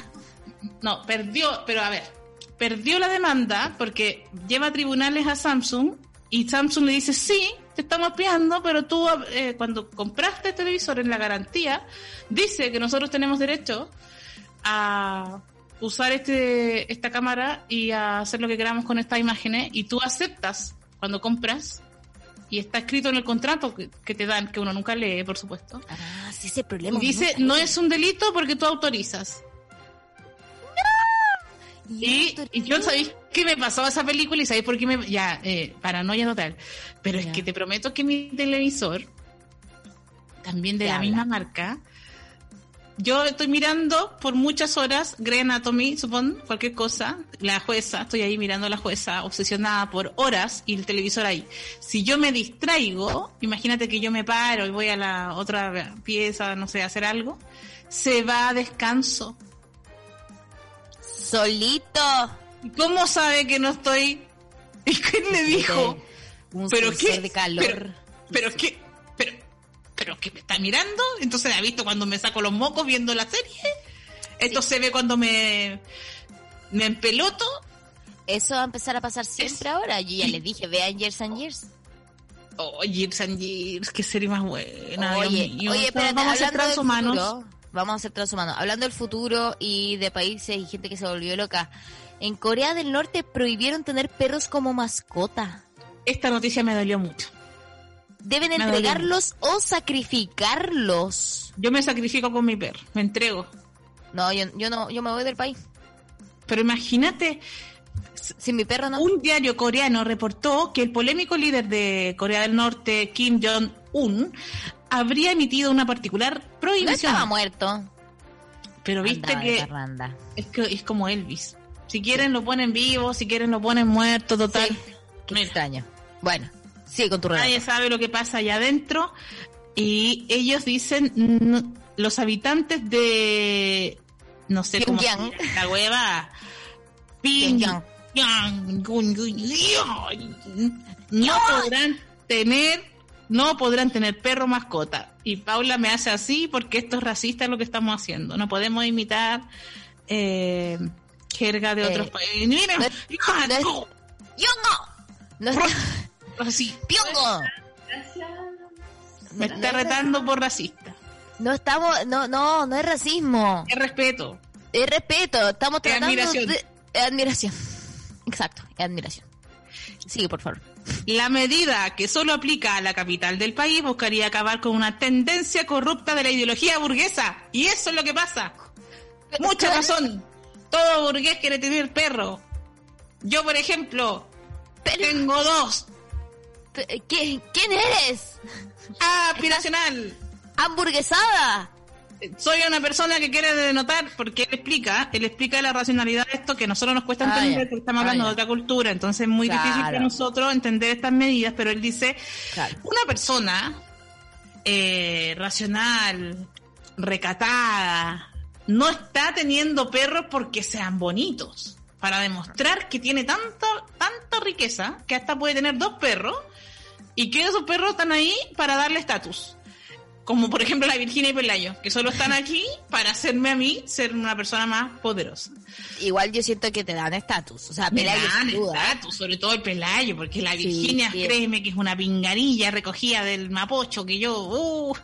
No, perdió, pero a ver, perdió la demanda porque lleva a tribunales a Samsung y Samsung le dice, sí, te estamos espiando, pero tú eh, cuando compraste el televisor en la garantía, dice que nosotros tenemos derecho a usar este esta cámara y a hacer lo que queramos con estas imágenes y tú aceptas cuando compras y está escrito en el contrato que, que te dan, que uno nunca lee, por supuesto. Ah, sí, ese problema. Y dice, no es un delito porque tú autorizas. Y, y yo sabéis qué me pasó esa película y sabéis por qué me. Ya, eh, paranoia total. Pero Ya. es que te prometo que mi televisor, también de la habla. misma marca, yo estoy mirando por muchas horas Grey Anatomy, supón, cualquier cosa, la jueza, estoy ahí mirando a la jueza, obsesionada por horas y el televisor ahí. Si yo me distraigo, imagínate que yo me paro y voy a la otra pieza, no sé, a hacer algo, se va a descanso. Solito. ¿Y ¿Cómo sabe que no estoy? ¿Y quién le dijo? Un ¿Pero qué? de calor. Pero, pero qué, pero, pero que me está mirando, entonces ha visto cuando me saco los mocos viendo la serie. Esto se ve cuando me, me empeloto. Eso va a empezar a pasar siempre ahora. Yo ya les dije, vean Years and Years. Oh, Years and Years, qué serie más buena. Dios Oye, mío. oye, espérate, vamos a ser transhumanos. futuro, vamos a ser transhumanos. Hablando del futuro y de países y gente que se volvió loca. En Corea del Norte prohibieron tener perros como mascota. Esta noticia me dolió mucho. Deben Me dolió. entregarlos o sacrificarlos. Yo me sacrifico con mi perro, me entrego. No, yo, yo no, yo me voy del país. Pero imagínate, Sin mi perro no. un diario coreano reportó que el polémico líder de Corea del Norte, Kim Jong-un, habría emitido una particular No prohibición. estaba muerto. Pero viste es, que es como Elvis. Si quieren lo ponen vivo, si quieren lo ponen muerto, total. Sí, Qué extraño. Bueno, sigue con tu relato. Nadie sabe lo que pasa allá adentro. Y ellos dicen, los habitantes de, no sé cómo se Pyongyang. llama la hueva, Pyongyang. No podrán tener, no podrán tener perro mascota. Y Paula me hace así porque esto es racista lo que estamos haciendo. No podemos imitar eh, jerga de Eh, otros países. Mira, no no es- ¡Yongo! No está... así, ¡Piongo! Gracias. me está no retando por racista. No estamos, no, no, no es racismo. Es respeto. Es respeto. Estamos Es tratando admiración. de es admiración. Exacto, es admiración. Sigue, por favor. La medida que solo aplica a la capital del país buscaría acabar con una tendencia corrupta de la ideología burguesa. Y eso es lo que pasa. Mucha razón. Todo burgués quiere tener perro. Yo, por ejemplo, tengo dos. ¿Quién eres? Aspiracional. Hamburguesada soy una persona que quiere denotar, porque él explica, él explica la racionalidad de esto que a nosotros nos cuesta ah, entender, porque estamos ah, hablando de otra cultura, entonces es muy difícil para nosotros entender estas medidas, pero él dice, una persona eh, racional, recatada, no está teniendo perros porque sean bonitos, para demostrar que tiene tanta, tanta riqueza que hasta puede tener dos perros y que esos perros están ahí para darle estatus como por ejemplo la Virginia y Pelayo, que solo están aquí para hacerme a mí ser una persona más poderosa. Igual yo siento que te dan estatus, o sea, Pelayo dan estatus, sobre todo el Pelayo, porque la Virginia, créeme que es una pingarilla recogida del mapocho que yo, uh,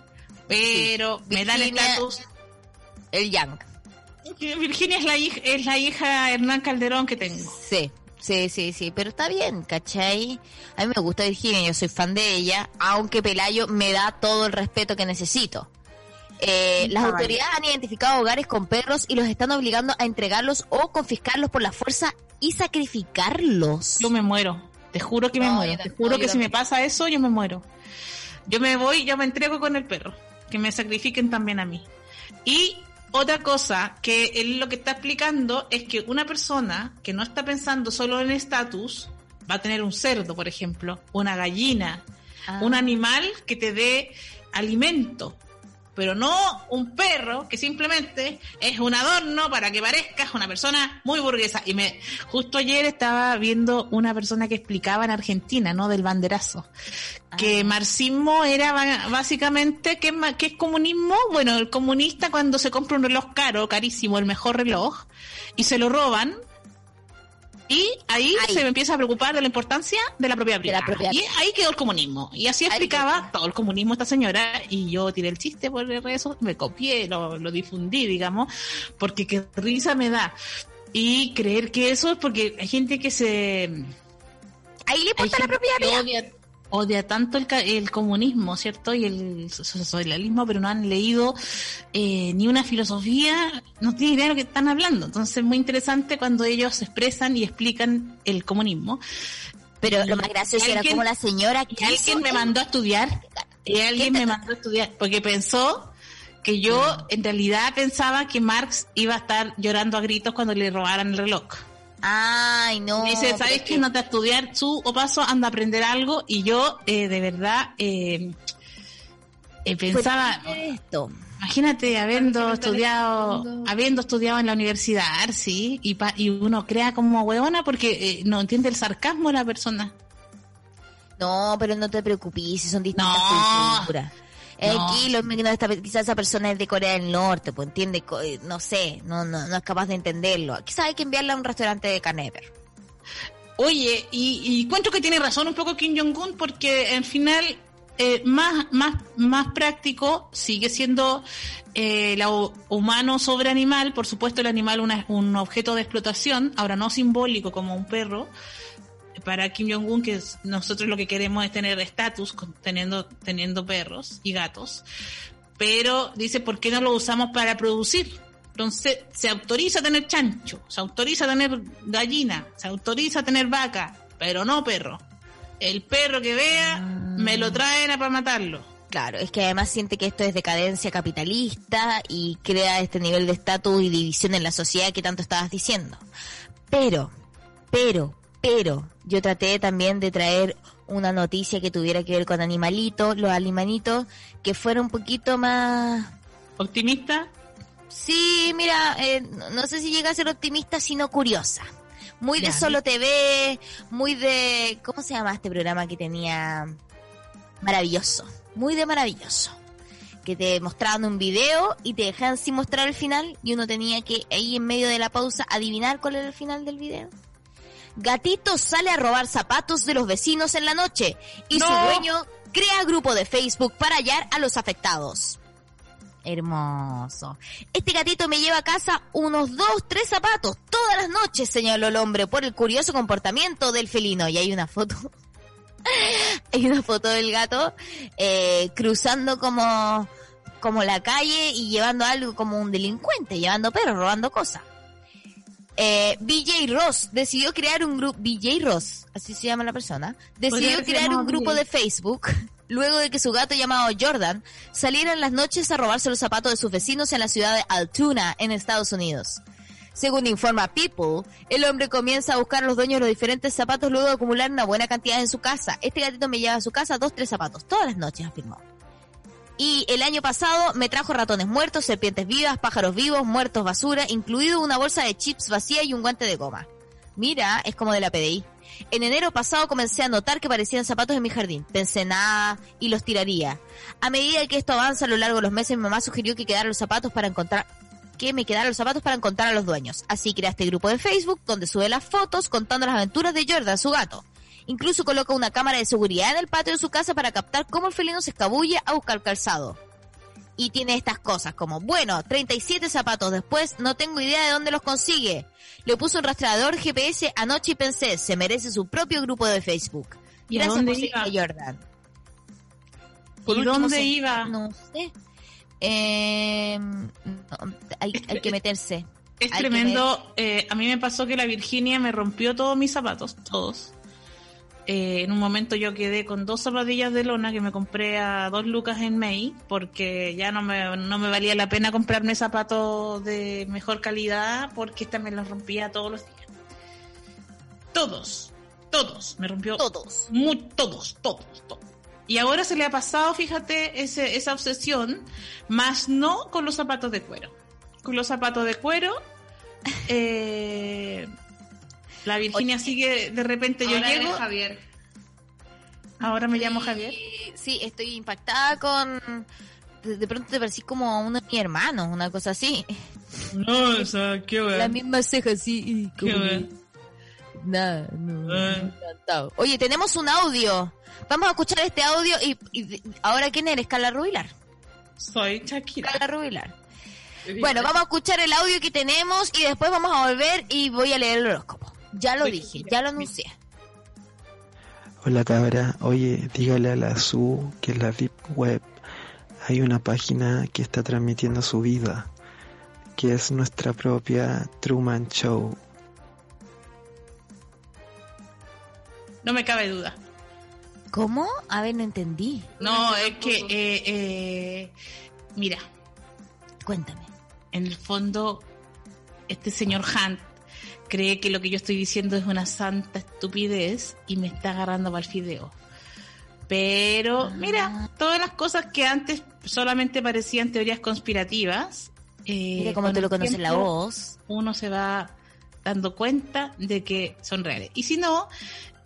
pero me dan estatus. El Yang. Virginia es la hija, es la hija Hernán Calderón que tengo. Sí. Sí, sí, sí, pero está bien, ¿cachai? A mí me gusta Virginia, yo soy fan de ella, aunque Pelayo me da todo el respeto que necesito. Eh, las autoridades han identificado hogares con perros y los están obligando a entregarlos o confiscarlos por la fuerza y sacrificarlos. Yo me muero, te juro que me muero, te juro que si me pasa eso, yo me muero. Yo me voy, yo me entrego con el perro, que me sacrifiquen también a mí. Y otra cosa que él lo que está explicando es que una persona que no está pensando solo en estatus va a tener un cerdo, por ejemplo, una gallina, ah. un animal que te dé alimento, pero no un perro que simplemente es un adorno para que parezcas una persona muy burguesa. Y me justo ayer estaba viendo una persona que explicaba en Argentina, ¿no? Del banderazo, que ah. marxismo era básicamente ¿qué, qué es comunismo. Bueno, el comunista cuando se compra un reloj caro, carísimo, el mejor reloj, y se lo roban, y ahí, se me empieza a preocupar de la importancia de la propiedad privada. Y ahí quedó el comunismo. Y así explicaba todo el comunismo esta señora. Y yo tiré el chiste por el redes me copié, lo, lo difundí, digamos, porque qué risa me da. Y creer que eso es porque hay gente que se... Ahí le importa la propiedad privada odia tanto el, el, comunismo, ¿cierto? Y el socialismo, pero no han leído eh, ni una filosofía, no tienen idea de lo que están hablando. Entonces es muy interesante cuando ellos expresan y explican el comunismo. Pero lo más gracioso era como la señora que... alguien me mandó a estudiar, y alguien me mandó a estudiar, porque pensó que yo mm. en realidad pensaba que Marx iba a estar llorando a gritos cuando le robaran el reloj. Ay, no. Me dice, ¿sabes qué? No te a estudiar su o paso, anda a aprender algo. Y yo, eh, de verdad, eh, eh pensaba... Esto? Imagínate habiendo estudiado, habiendo estudiado en la universidad, sí, y, y uno crea como huevona porque eh, no entiende el sarcasmo de la persona. No, pero no te preocupes, son distintas culturas. Eh, quizás esa persona es de Corea del Norte, pues entiende, eh, no sé, no, no, no es capaz de entenderlo. Quizás hay que enviarla a un restaurante de carne Oye, y, y encuentro que tiene razón un poco Kim Jong-un porque al final eh, más, más, más práctico sigue siendo eh, lo humano sobre animal, por supuesto el animal es un objeto de explotación, ahora no simbólico como un perro, para Kim Jong-un que nosotros lo que queremos es tener estatus teniendo, teniendo perros y gatos, pero dice, ¿por qué no lo usamos para producir? Entonces, se autoriza a tener chancho, se autoriza a tener gallina, se autoriza a tener vaca, pero no perro. El perro que vea, me lo traen a para matarlo. Claro, es que además siente que esto es decadencia capitalista y crea este nivel de estatus y división en la sociedad que tanto estabas diciendo. Pero, pero, pero yo traté también de traer una noticia que tuviera que ver con animalitos, los animalitos que fuera un poquito más... ¿Optimista? Sí, mira, eh, no sé si llega a ser optimista, sino curiosa. Muy de Solo TV, muy de... ¿Cómo se llama este programa que tenía? Maravilloso, muy de maravilloso. Que te mostraban un video y te dejaban sin mostrar el final y uno tenía que ahí en medio de la pausa adivinar cuál era el final del video. Gatito sale a robar zapatos de los vecinos en la noche y su dueño crea grupo de Facebook para hallar a los afectados. Hermoso. Este gatito me lleva a casa unos dos, tres zapatos todas las noches, señaló el hombre por el curioso comportamiento del felino. Y hay una foto Hay una foto del gato eh, cruzando como, como la calle y llevando algo como un delincuente, llevando perros, robando cosas. Eh, BJ Ross decidió crear un grupo, BJ Ross, así se llama la persona, decidió crear un grupo de Facebook luego de que su gato llamado Jordan saliera en las noches a robarse los zapatos de sus vecinos en la ciudad de Altoona, en Estados Unidos. Según informa People, el hombre comienza a buscar a los dueños de los diferentes zapatos luego de acumular una buena cantidad en su casa. Este gatito me lleva a su casa dos, tres zapatos, todas las noches, afirmó. Y el año pasado me trajo ratones muertos, serpientes vivas, pájaros vivos, muertos, basura, incluido una bolsa de chips vacía y un guante de goma. Mira, es como de la PDI. En enero pasado comencé a notar que parecían zapatos en mi jardín. Pensé nada y los tiraría. A medida que esto avanza a lo largo de los meses, mi mamá sugirió que quedara los zapatos para encontrar que me quedaran los zapatos para encontrar a los dueños. Así creé este grupo de Facebook donde sube las fotos contando las aventuras de Jordan, su gato. Incluso coloca una cámara de seguridad en el patio de su casa para captar cómo el felino se escabulle a buscar calzado. Y tiene estas cosas como, bueno, 37 zapatos después, no tengo idea de dónde los consigue. Le puso un rastreador GPS anoche y pensé, se merece su propio grupo de Facebook. ¿Y Gracias dónde por iba? Jordan. ¿Y dónde iba? No sé. Eh, no, hay, hay que meterse. Es Hay tremendo. eh, a mí me pasó que la Virginia me rompió todos mis zapatos, todos. Eh, en un momento yo quedé con dos zapatillas de lona que me compré a dos lucas en May porque ya no me, no me valía la pena comprarme zapatos de mejor calidad porque esta me los rompía todos los días. Todos, todos, me rompió Todos. Mu- todos, todos, todos. Y ahora se le ha pasado, fíjate, ese, esa obsesión, más no con los zapatos de cuero. Con los zapatos de cuero, eh, la Virginia sigue, de repente yo Ahora llego, Javier. ahora me llamo Javier. Sí, Sí, estoy impactada con... De, de pronto te parecís como uno de mis hermanos, una cosa así. No, o sea, qué La misma ceja así. y Qué bueno. Nada, no, Eh. encantado. Oye, tenemos un audio. Vamos a escuchar este audio y, ahora quién eres, Carla Rubilar. Soy Shakira. Carla Rubilar. Bueno, vamos a escuchar el audio que tenemos y después vamos a volver y voy a leer el horóscopo. Ya lo dije, ya lo anuncié. Hola cabra, oye, dígale a la Su que en la Deep Web hay una página que está transmitiendo su vida, que es nuestra propia Truman Show. No me cabe duda. ¿Cómo? A ver, no entendí. No, No, es que, eh, eh, mira, Cuéntame. en el fondo, este señor Hunt cree que lo que yo estoy diciendo es una santa estupidez y me está agarrando para el fideo. Pero, Ah. mira, todas las cosas que antes solamente parecían teorías conspirativas. eh, Mira cómo con te lo conoce la voz. Uno se va dando cuenta de que son reales. Y si no,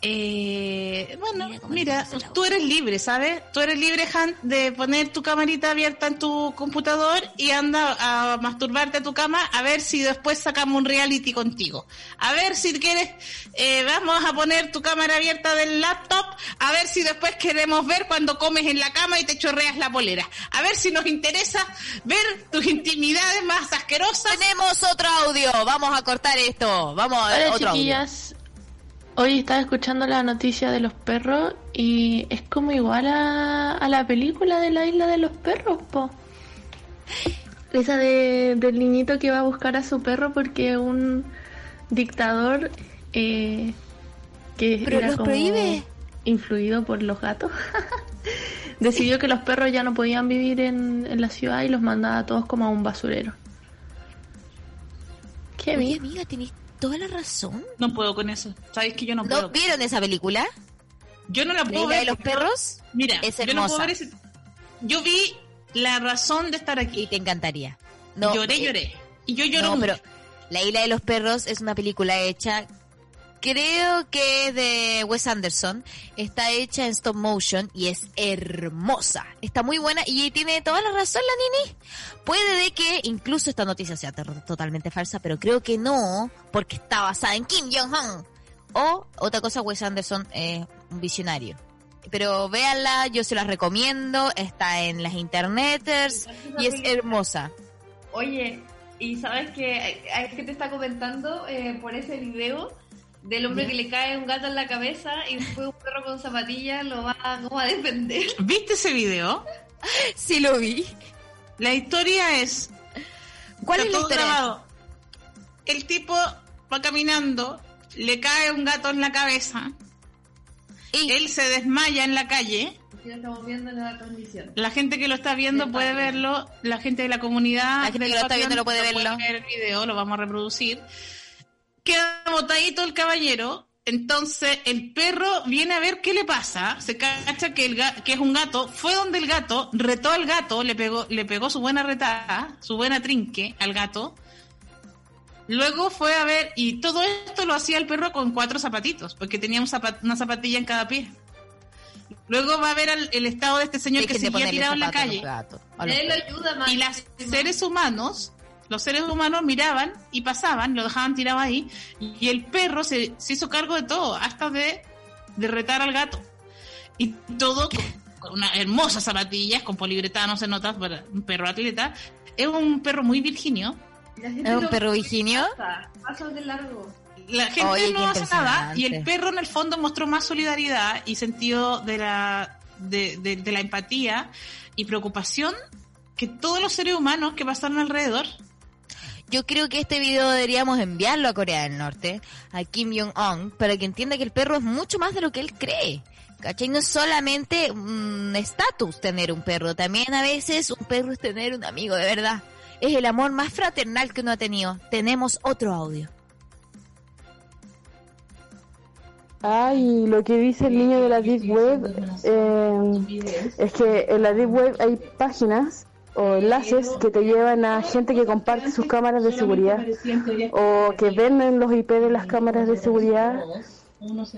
eh, bueno, Mira tú eres libre, ¿sabes? Tú eres libre, Han, de poner tu camarita abierta en tu computador y anda a masturbarte a tu cama a ver si después sacamos un reality contigo. A ver si quieres, eh, vamos a poner tu cámara abierta del laptop, a ver si después queremos ver cuando comes en la cama y te chorreas la polera. A ver si nos interesa ver tus intimidades más asquerosas. Tenemos otro audio. Vamos a cortar esto. Vamos a Hola otro audio. Hoy estaba escuchando la noticia de los perros y es como igual a, a la película de la isla de los perros, po. Esa de, del niñito que va a buscar a su perro porque un dictador eh, que Pero era los como prohíbe. influido por los gatos decidió que los perros ya no podían vivir en, en la ciudad y los mandaba a todos como a un basurero. Qué Oye, bien. amiga, tenés toda la razón. No puedo con eso. ¿Sabes que yo no ¿No puedo? vieron esa película? Yo no la ¿La puedo isla ver. de los no- perros? Mira, Es yo no puedo hermosa. ver ese- Yo vi la razón de estar Y aquí. te encantaría. No, lloré, eh, lloré. Y yo lloro No, pero La Isla de los Perros es una película hecha, creo que es de Wes Anderson. Está hecha en stop motion y es hermosa. Está muy buena y tiene toda la razón la Nini. Puede de que incluso esta noticia sea totalmente falsa, pero creo que no, porque está basada en Kim Jong-un. O otra cosa, Wes Anderson es un visionario. Pero véanla, yo se las recomiendo, está en las interneters y es hermosa. Oye, y sabes que hay que te está comentando eh, por ese video del hombre que le cae un gato en la cabeza y después un perro con zapatillas lo va, como a defender. ¿Viste ese video? Sí lo vi. La historia es. ¿Cuál está es la historia? grabado. El tipo va caminando, le cae un gato en la cabeza, Y él se desmaya en la calle. Estamos viendo la transmisión. La gente que lo está viendo puede verlo, la gente de la comunidad. La gente que lo está viendo lo puede verlo. ver el video, lo vamos a reproducir. Queda botadito el caballero. Entonces el perro viene a ver qué le pasa, se cacha que, el que es un gato, fue donde el gato, retó al gato, le pegó, le pegó su buena retada, su buena trinque al gato. Luego fue a ver, y todo esto lo hacía el perro con cuatro zapatitos, porque tenía un zapat- una zapatilla en cada pie. Luego va a ver al- el estado de este señor que dejen de seguía tirado en la calle. gatos, Él ayuda. Y los seres humanos, los seres humanos miraban y pasaban, lo dejaban tirado ahí, y el perro se, se hizo cargo de todo, hasta de, de retar al gato. Y todo con, con unas hermosas zapatillas, con poliuretano, se nota, para un perro atleta. Es un perro muy virginio. ¿Es un perro virginio? pasa, Pasa de largo. La gente Oye, no hace nada y el perro en el fondo mostró más solidaridad y sentido de la, de, de- de la empatía y preocupación que todos los seres humanos que pasaron alrededor. Yo creo que este video deberíamos enviarlo a Corea del Norte, a Kim Jong-un, para que entienda que el perro es mucho más de lo que él cree. ¿Cachai? No es solamente un estatus tener un perro, también a veces un perro es tener un amigo de verdad. Es el amor más fraternal que uno ha tenido. Tenemos otro audio. Ay, lo que dice el niño de la Deep Web eh, es que en la Deep Web hay páginas o enlaces que te llevan a gente que comparte sus cámaras de seguridad o que venden los IP de las cámaras de seguridad.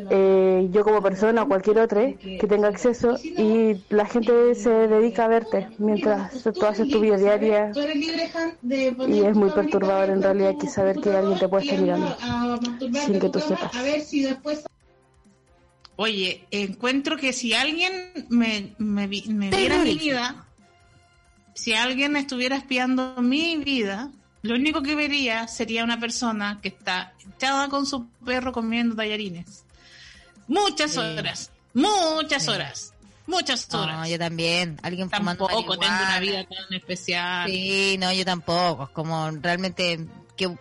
eh, yo como persona o cualquier otro que tenga acceso y la gente se dedica a verte mientras tú haces tu vida diaria y es muy perturbador en realidad que saber que alguien te puede estar mirando sin que tú sepas. Oye, encuentro que si alguien me, me, vi- me viera mi vida, si alguien estuviera espiando mi vida, lo único que vería sería una persona que está echada con su perro comiendo tallarines. Muchas horas, muchas horas, muchas horas. No, yo también. Alguien fumando Tampoco tengo una vida tan especial. Sí, no, yo tampoco. Es como realmente, qué,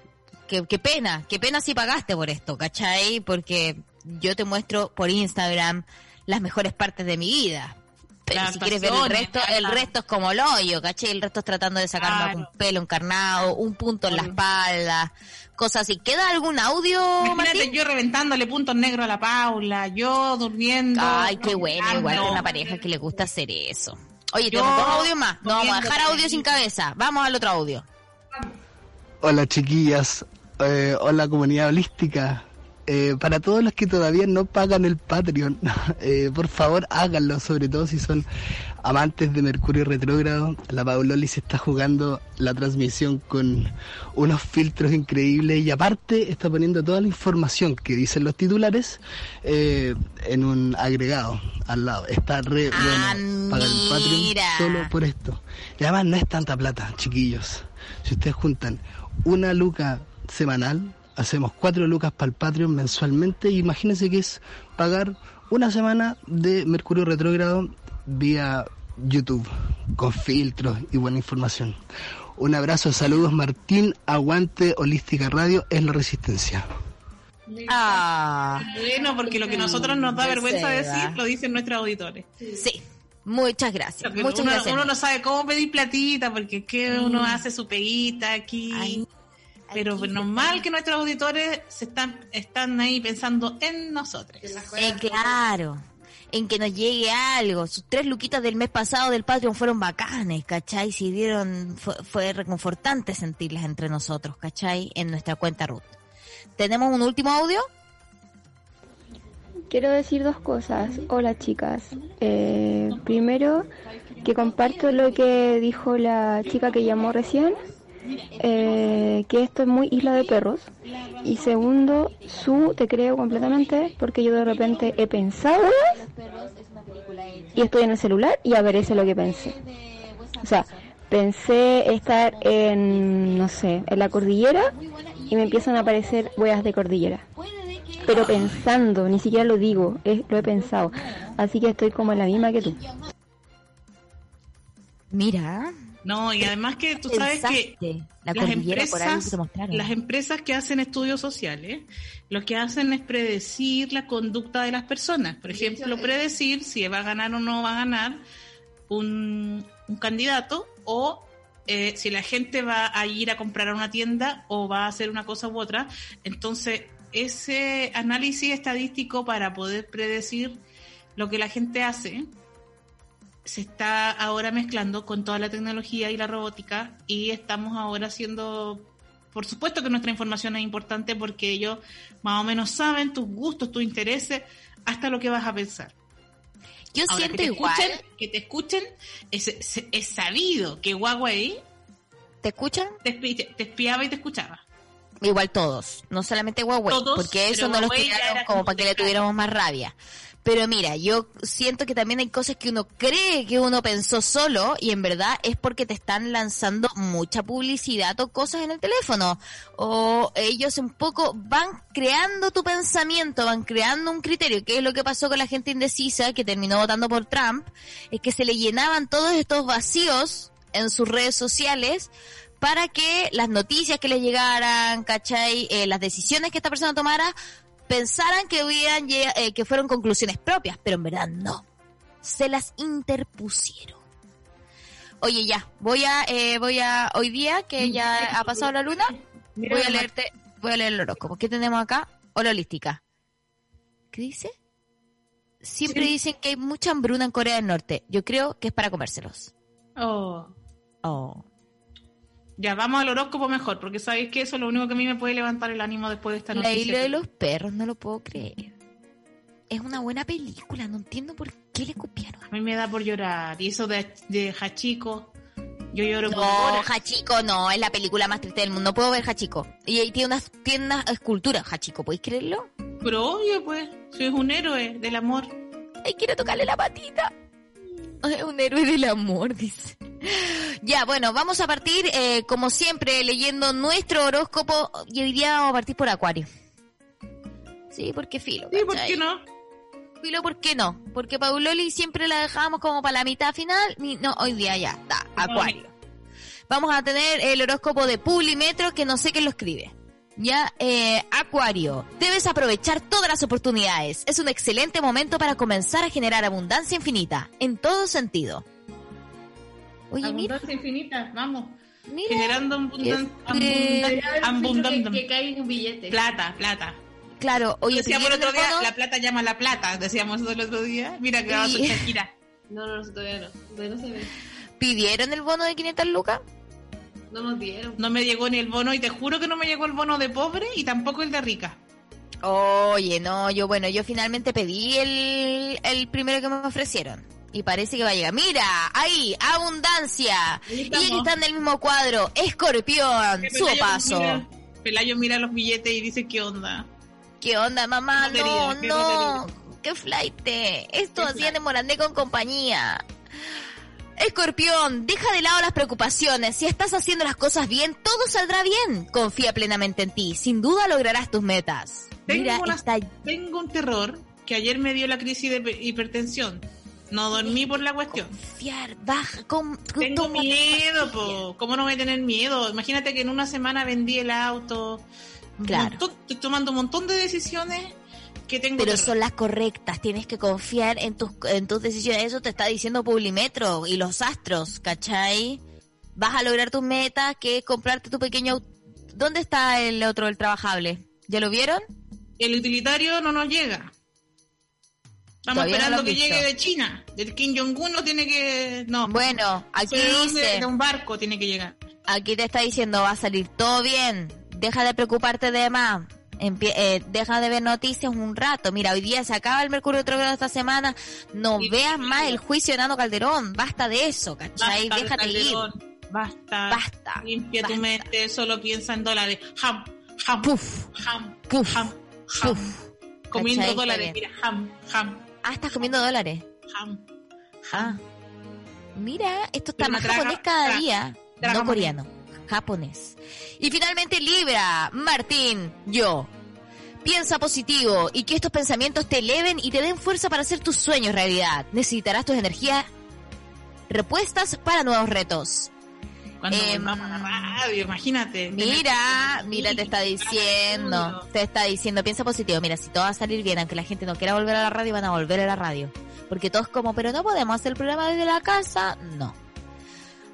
qué, qué pena, qué pena si pagaste por esto, ¿cachai? Porque yo te muestro por Instagram las mejores partes de mi vida. Pero Las si quieres ver el resto, el resto es como el hoyo, ¿cachai? El resto es tratando de sacarme Claro. algún pelo encarnado, un punto en la espalda, cosas así. ¿Queda algún audio, Imagínate Martín? yo reventándole puntos negros a la Paula, yo durmiendo. Ay, qué bueno, igual que una pareja que le gusta hacer eso. Oye, tenemos dos audios más. No vamos a dejar audio sin cabeza. Vamos al otro audio. Hola chiquillas, Eh, hola comunidad holística. Eh, para todos los que todavía no pagan el Patreon, eh, por favor háganlo, sobre todo si son amantes de Mercurio retrógrado. La Pauloli se está jugando la transmisión con unos filtros increíbles y aparte está poniendo toda la información que dicen los titulares eh, en un agregado al lado. Está re Ah, bueno pagar el Patreon solo por esto. Y además no es tanta plata, chiquillos. Si ustedes juntan una luca semanal, hacemos cuatro lucas para el Patreon mensualmente. Y imagínense que es pagar una semana de Mercurio retrógrado vía YouTube, con filtros y buena información. Un abrazo, saludos Martín, aguante Holística Radio, es la resistencia. Ah, Bueno, porque lo que nosotros nos da Mm, vergüenza decir lo dicen nuestros auditores. sí. Muchas gracias. Muchas uno, gracias. uno no sabe cómo pedir platita, porque es que uno hace su peguita aquí. Ay, pero normal que nuestros auditores se están, están ahí pensando en nosotros. Eh, claro. En que nos llegue algo. Sus tres luquitas del mes pasado del Patreon fueron bacanes, ¿cachai? Si dieron, fue, fue reconfortante sentirlas entre nosotros, ¿cachai? En nuestra cuenta Ruth. ¿Tenemos un último audio? Quiero decir dos cosas. Hola chicas. Eh, primero, que comparto lo que dijo la chica que llamó recién, eh, que esto es muy isla de perros. Y segundo, su te creo completamente porque yo de repente he pensado y estoy en el celular y aparece lo que pensé. O sea, pensé estar en, no sé, en la cordillera y me empiezan a aparecer huellas de cordillera. pero pensando, ni siquiera lo digo, es, lo he pensado. Así que estoy como en la misma que tú. Mira. No, y además que tú sabes que la las, empresas, las empresas que hacen estudios sociales, lo que hacen es predecir la conducta de las personas. Por ejemplo, predecir si va a ganar o no va a ganar un, un candidato o eh, si la gente va a ir a comprar a una tienda o va a hacer una cosa u otra. Entonces, ese análisis estadístico para poder predecir lo que la gente hace se está ahora mezclando con toda la tecnología y la robótica y estamos ahora haciendo, por supuesto que nuestra información es importante porque ellos más o menos saben tus gustos, tus intereses, hasta lo que vas a pensar. Yo Ahora, siento que te igual. Escuchen, que te escuchen, es, es- es sabido que Huawei ¿Te escuchan? te, te- espiaba y te escuchaba. Igual todos, no solamente Huawei, Todos, porque eso no los Huawei tiraron era como para que le tuviéramos más rabia. Pero mira, yo siento que también hay cosas que uno cree que uno pensó solo y en verdad es porque te están lanzando mucha publicidad o cosas en el teléfono. O ellos un poco van creando tu pensamiento, van creando un criterio, que es lo que pasó con la gente indecisa que terminó votando por Trump, es que se le llenaban todos estos vacíos en sus redes sociales para que las noticias que les llegaran, ¿cachai? Eh, las decisiones que esta persona tomara, pensaran que hubieran lle- eh, que fueron conclusiones propias, pero en verdad no. Se las interpusieron. Oye, ya, voy a, eh, voy a, hoy día que ya ha pasado la luna, voy a leerte, voy a leer el horóscopo. ¿Qué tenemos acá? Hololística. ¿Qué dice? Siempre dicen que hay mucha hambruna en Corea del Norte. Yo creo que es para comérselos. Oh. Oh. Ya, vamos al horóscopo mejor, porque sabéis que eso es lo único que a mí me puede levantar el ánimo después de esta La noticia. isla de los perros, no lo puedo creer. Es una buena película, no entiendo por qué le copiaron. A mí me da por llorar. Y eso de, de Hachiko, yo lloro por No, horas. Hachiko no, es la película más triste del mundo. No puedo ver Hachiko. Y ahí tiene unas, tiene unas esculturas, Hachiko, ¿podéis creerlo? Pero obvio, pues, soy un héroe del amor. Ay, quiero tocarle la patita. Ay, un héroe del amor, dice. Ya, bueno, vamos a partir, eh, como siempre, leyendo nuestro horóscopo. Y hoy día vamos a partir por Acuario. Sí, porque filo. Sí, ¿por qué no? Filo, ¿por qué no? Porque Pauloli siempre la dejábamos como para la mitad final. Ni- No, hoy día ya está, Acuario. Vamos a tener el horóscopo de Publimetro, que no sé quién lo escribe. Ya, eh, Acuario, debes aprovechar todas las oportunidades. Es un excelente momento para comenzar a generar abundancia infinita, en todo sentido. Oye, mira, Abundancia infinita, vamos. mira. Generando abundan- Este- abundan- que, que caiga un billete. plata, plata. Claro, oye, decíamos el ¿pidieron otro día, bono? la plata llama la plata, decíamos eso el otro día. Mira que va a. Shakira. No, no, no, todavía no. Todavía no se ve. ¿Pidieron el bono de 500 lucas? No nos dieron. No me llegó ni el bono y te juro que no me llegó el bono de pobre y tampoco el de rica. Oye, no, yo bueno, yo finalmente pedí el, el primero que me ofrecieron. Y parece que va a llegar. Mira, ahí, abundancia. Ahí Y aquí está en el mismo cuadro. Escorpión, su paso. mira- Pelayo mira los billetes y dice, ¿qué onda? ¿Qué onda, mamá? Qué No, qué no. Qué flight. Esto flight. de Morandé con compañía. Escorpión, deja de lado las preocupaciones. Si estás haciendo las cosas bien, todo saldrá bien. Confía plenamente en ti. Sin duda lograrás tus metas. Tengo, Mira, una- está tengo un terror que ayer me dio la crisis de pe- hipertensión. No dormí por la cuestión. confiar, baja, con, Tengo miedo, po. ¿Cómo no voy a tener miedo? Imagínate que en una semana vendí el auto. Claro. montón- estoy tomando un montón de decisiones que tengo Pero terror. son las correctas, tienes que confiar en tus, en tus decisiones. Eso te está diciendo Publimetro y los astros, ¿cachai? Vas a lograr tus metas, que es comprarte tu pequeño... au- ¿Dónde está el otro, el trabajable? ¿Ya lo vieron? El utilitario no nos llega. Estamos no esperando que visto. llegue de China. Del Kim Jong-un no tiene que... No. Bueno, aquí dice, De un barco tiene que llegar. aquí te está diciendo, va a salir todo bien, deja de preocuparte de más. Empie- eh, deja de ver noticias un rato. Mira, hoy día se acaba el Mercurio retrogrado esta semana. No veas más el juicio de Nano Calderón. Basta de eso, ¿cachai? Basta, Déjate ir. Basta. Basta. Limpia tu mente, solo piensa en dólares. Ham, ham, Puf, ham, puf, ham, ham. puf. Comiendo dólares, mira, ham, ham, Ah, estás comiendo dólares. ham. Ah. Mira, esto está más japonés cada día. No coreano. Japonés. Y finalmente Libra, Martín, yo. Piensa positivo y que estos pensamientos te eleven y te den fuerza para hacer tus sueños realidad. Necesitarás tus energías repuestas para nuevos retos. Cuando Em, volvamos a la radio, imagínate. Mira, mira, te está diciendo, te está diciendo, piensa positivo, mira, si todo va a salir bien, aunque la gente no quiera volver a la radio, van a volver a la radio. Porque todos como, pero no podemos hacer el programa desde la casa, no.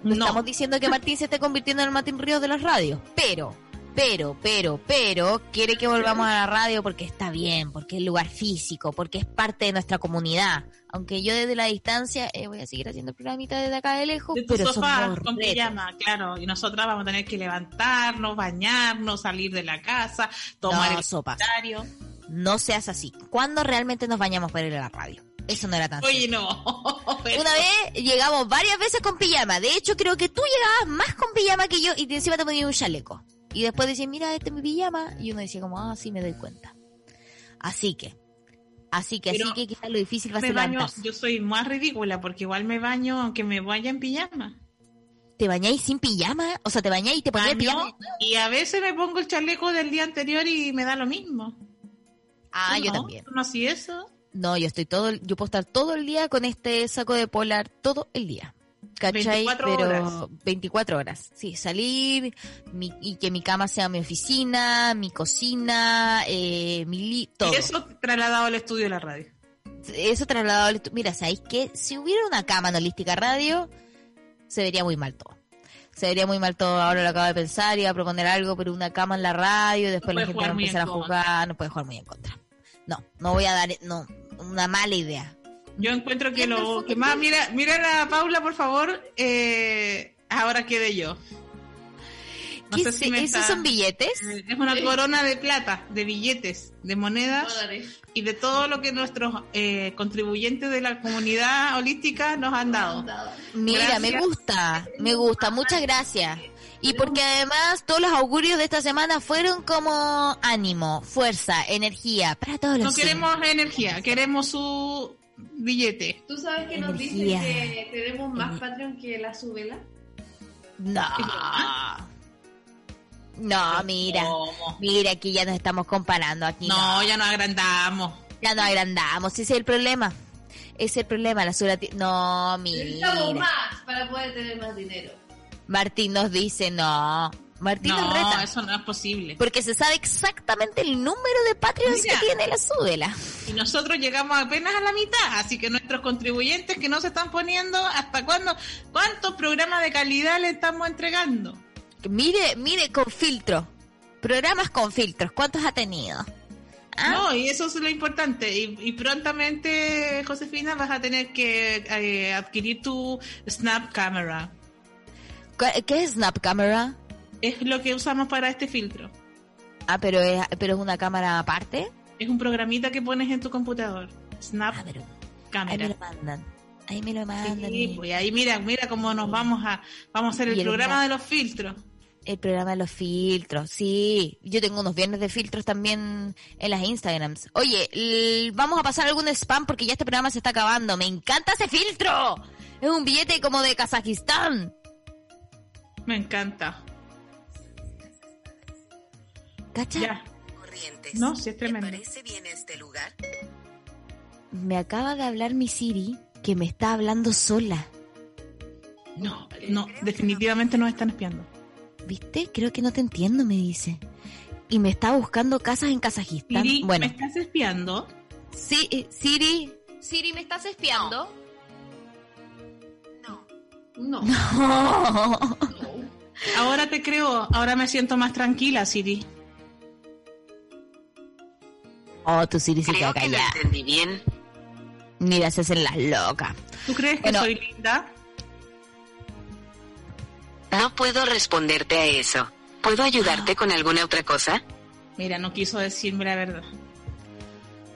No, No. estamos diciendo que Martín se esté convirtiendo en el Martín Ríos de las radios, pero, pero, pero, pero, quiere que volvamos a la radio porque está bien, porque es lugar físico, porque es parte de nuestra comunidad. Aunque yo desde la distancia eh, voy a seguir haciendo el programita desde acá de lejos, de tu pero sofá con pijama, claro. Y nosotras vamos a tener que levantarnos, bañarnos, salir de la casa, tomar No, el sanitario. No seas así. ¿Cuándo realmente nos bañamos para ir a la radio? Eso no era tan Oye, no. pero- Una vez llegamos varias veces con pijama. De hecho, creo que tú llegabas más con pijama que yo y encima te ponías un chaleco. Y después decías, mira, este es mi pijama. Y uno decía como, ah, sí, me doy cuenta. Así que, así que, Pero así que quizás lo difícil va a ser baño, levantarse. yo soy más ridícula porque igual me baño aunque me vaya en pijama. ¿Te bañáis sin pijama? O sea, ¿te bañáis y te Baño, pijama? y a veces me pongo el chaleco del día anterior y me da lo mismo. Ah, ¿Tú yo no? también. ¿Tú no así eso? No, yo estoy todo, yo puedo estar todo el día con este saco de polar, todo el día. ¿Cachai? 24 Pero horas. 24 horas. Sí, salir mi- y que mi cama sea mi oficina, mi cocina, eh, mi li- todo. Y eso trasladado al estudio de la radio. Eso trasladado al estu- Mira, ¿sabéis qué? Si hubiera una cama en Holística Radio, se vería muy mal todo. Se vería muy mal todo. Ahora lo acabo de pensar, iba a proponer algo, pero una cama en la radio, después la gente va a empezar a jugar, no puede jugar muy en contra. No, no voy a dar, no, una mala idea. Yo encuentro que lo que más, mira, mira a Paula, por favor, eh, ahora quede yo. No ¿Qué sé si me ¿Esos está- son billetes? Es una corona de plata, de billetes, de monedas Dólares. y de todo lo que nuestros eh, contribuyentes de la comunidad holística nos han dado. Mira, me gusta, me gusta, muchas gracias. Y porque además todos los augurios de esta semana fueron como ánimo, fuerza, energía para todos los No queremos energía, queremos su billete. ¿Tú sabes que nos dicen que tenemos más Patreon que la subela? No. No, mira. Mira, aquí ya nos estamos comparando. Aquí no. No, ya nos agrandamos. Ya nos agrandamos. Ese es el problema. Ese es el problema. La sura No, Necesitamos mira. más para poder tener más dinero. Martín nos dice no. Martín No, reta. eso no es posible. Porque se sabe exactamente el número de Patreons Mira. que tiene la súbela. Y nosotros llegamos apenas a la mitad, así que nuestros contribuyentes que no se están poniendo, ¿hasta cuándo? ¿Cuántos programas de calidad le estamos entregando? Mire, mire, con filtro. Programas con filtros. ¿Cuántos ha tenido? ¿Ah? No, y eso es lo importante. Y, y prontamente, Josefina, vas a tener que eh, adquirir tu Snap Camera. ¿Qué qué es Snap Camera? Es lo que usamos para este filtro. Ah, pero es, pero es una cámara aparte. Es un programita que pones en tu computador. Snap Ah, pero ahí me lo mandan. Ahí me lo mandan. Sí, pues ahí mira, mira cómo nos vamos a, vamos a hacer el el programa de los filtros. El programa de los filtros, sí. Yo tengo unos viernes de filtros también en las Instagrams. Oye, vamos a pasar algún spam porque ya este programa se está acabando. Me encanta ese filtro. Es un billete como de Kazajistán. Me encanta. ¿Cacha? Ya. Corrientes. No, sí es ¿Te tremendo. parece bien este lugar? Me acaba de hablar mi Siri que me está hablando sola. No, no, definitivamente nos están espiando. ¿Viste? Creo que no te entiendo, me dice. Y me está buscando casas en Kazajistán. Siri, bueno, ¿me estás espiando? sí, eh, Siri. Siri, ¿me estás espiando? No. No. Ahora te creo, ahora me siento más tranquila, Siri. Oh, tu Siri se queda Creo que lo callada. entendí bien. Mira, se hacen las locas. ¿Tú crees que soy linda? No puedo responderte a eso. ¿Puedo ayudarte con alguna otra cosa? Mira, no quiso decirme la verdad.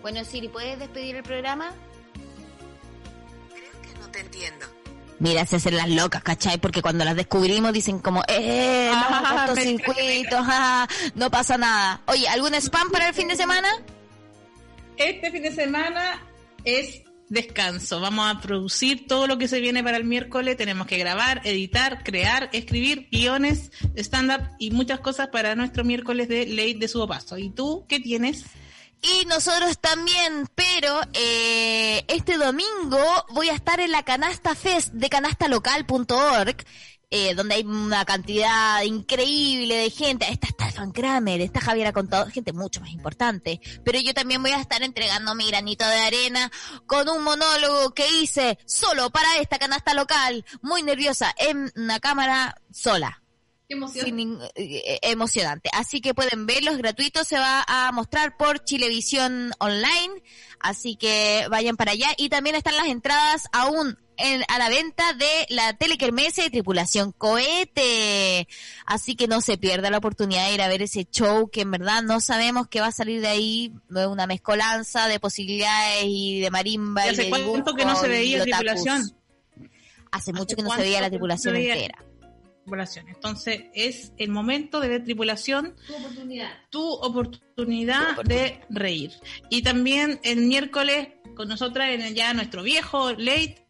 Bueno, Siri, ¿puedes despedir el programa? Creo que no te entiendo. Mira, se hacen las locas, ¿cachai? Porque cuando las descubrimos dicen como, ¡eh! No, Ah, cortocircuitos, ah, no pasa nada. Oye, ¿algún spam para el fin de semana? Este fin de semana es descanso. Vamos a producir todo lo que se viene para el miércoles. Tenemos que grabar, editar, crear, escribir guiones, stand-up y muchas cosas para nuestro miércoles de ley de subo paso. ¿Y tú qué tienes? Y nosotros también, pero eh, este domingo voy a estar en la Canasta Fest de canastalocal.org. Eh, donde hay una cantidad increíble de gente. Está Stefan Kramer, está Javier Contador, gente mucho más importante. Pero yo también voy a estar entregando mi granito de arena con un monólogo que hice solo para esta canasta local, muy nerviosa, en una cámara sola. Qué emoción. Eh, emocionante. Así que pueden verlos gratuitos, se va a mostrar por Chilevisión Online, así que vayan para allá. Y también están las entradas aún en- a la venta de la Telekermese de Tripulación Cohete. Así que no se pierda la oportunidad de ir a ver ese show que en verdad no sabemos qué va a salir de ahí, una mezcolanza de posibilidades y de marimba. ¿Y y hace de cuánto que no se veía otakus. tripulación? Hace mucho ¿Hace que no se veía la tripulación veía? entera. tripulación. Entonces es el momento de ver tripulación, Tu oportunidad. tu oportunidad de reír. Y también el miércoles con nosotras en el- ya nuestro viejo late.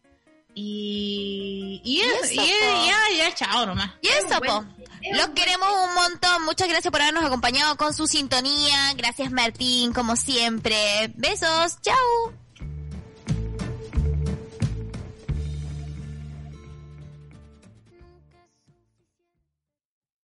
Y, y, es- eso, y es- po. ya, ya, chao nomás. Y eso, po. Los queremos un montón. Muchas gracias por habernos acompañado con su sintonía. Gracias, Martín, como siempre. Besos. Chao.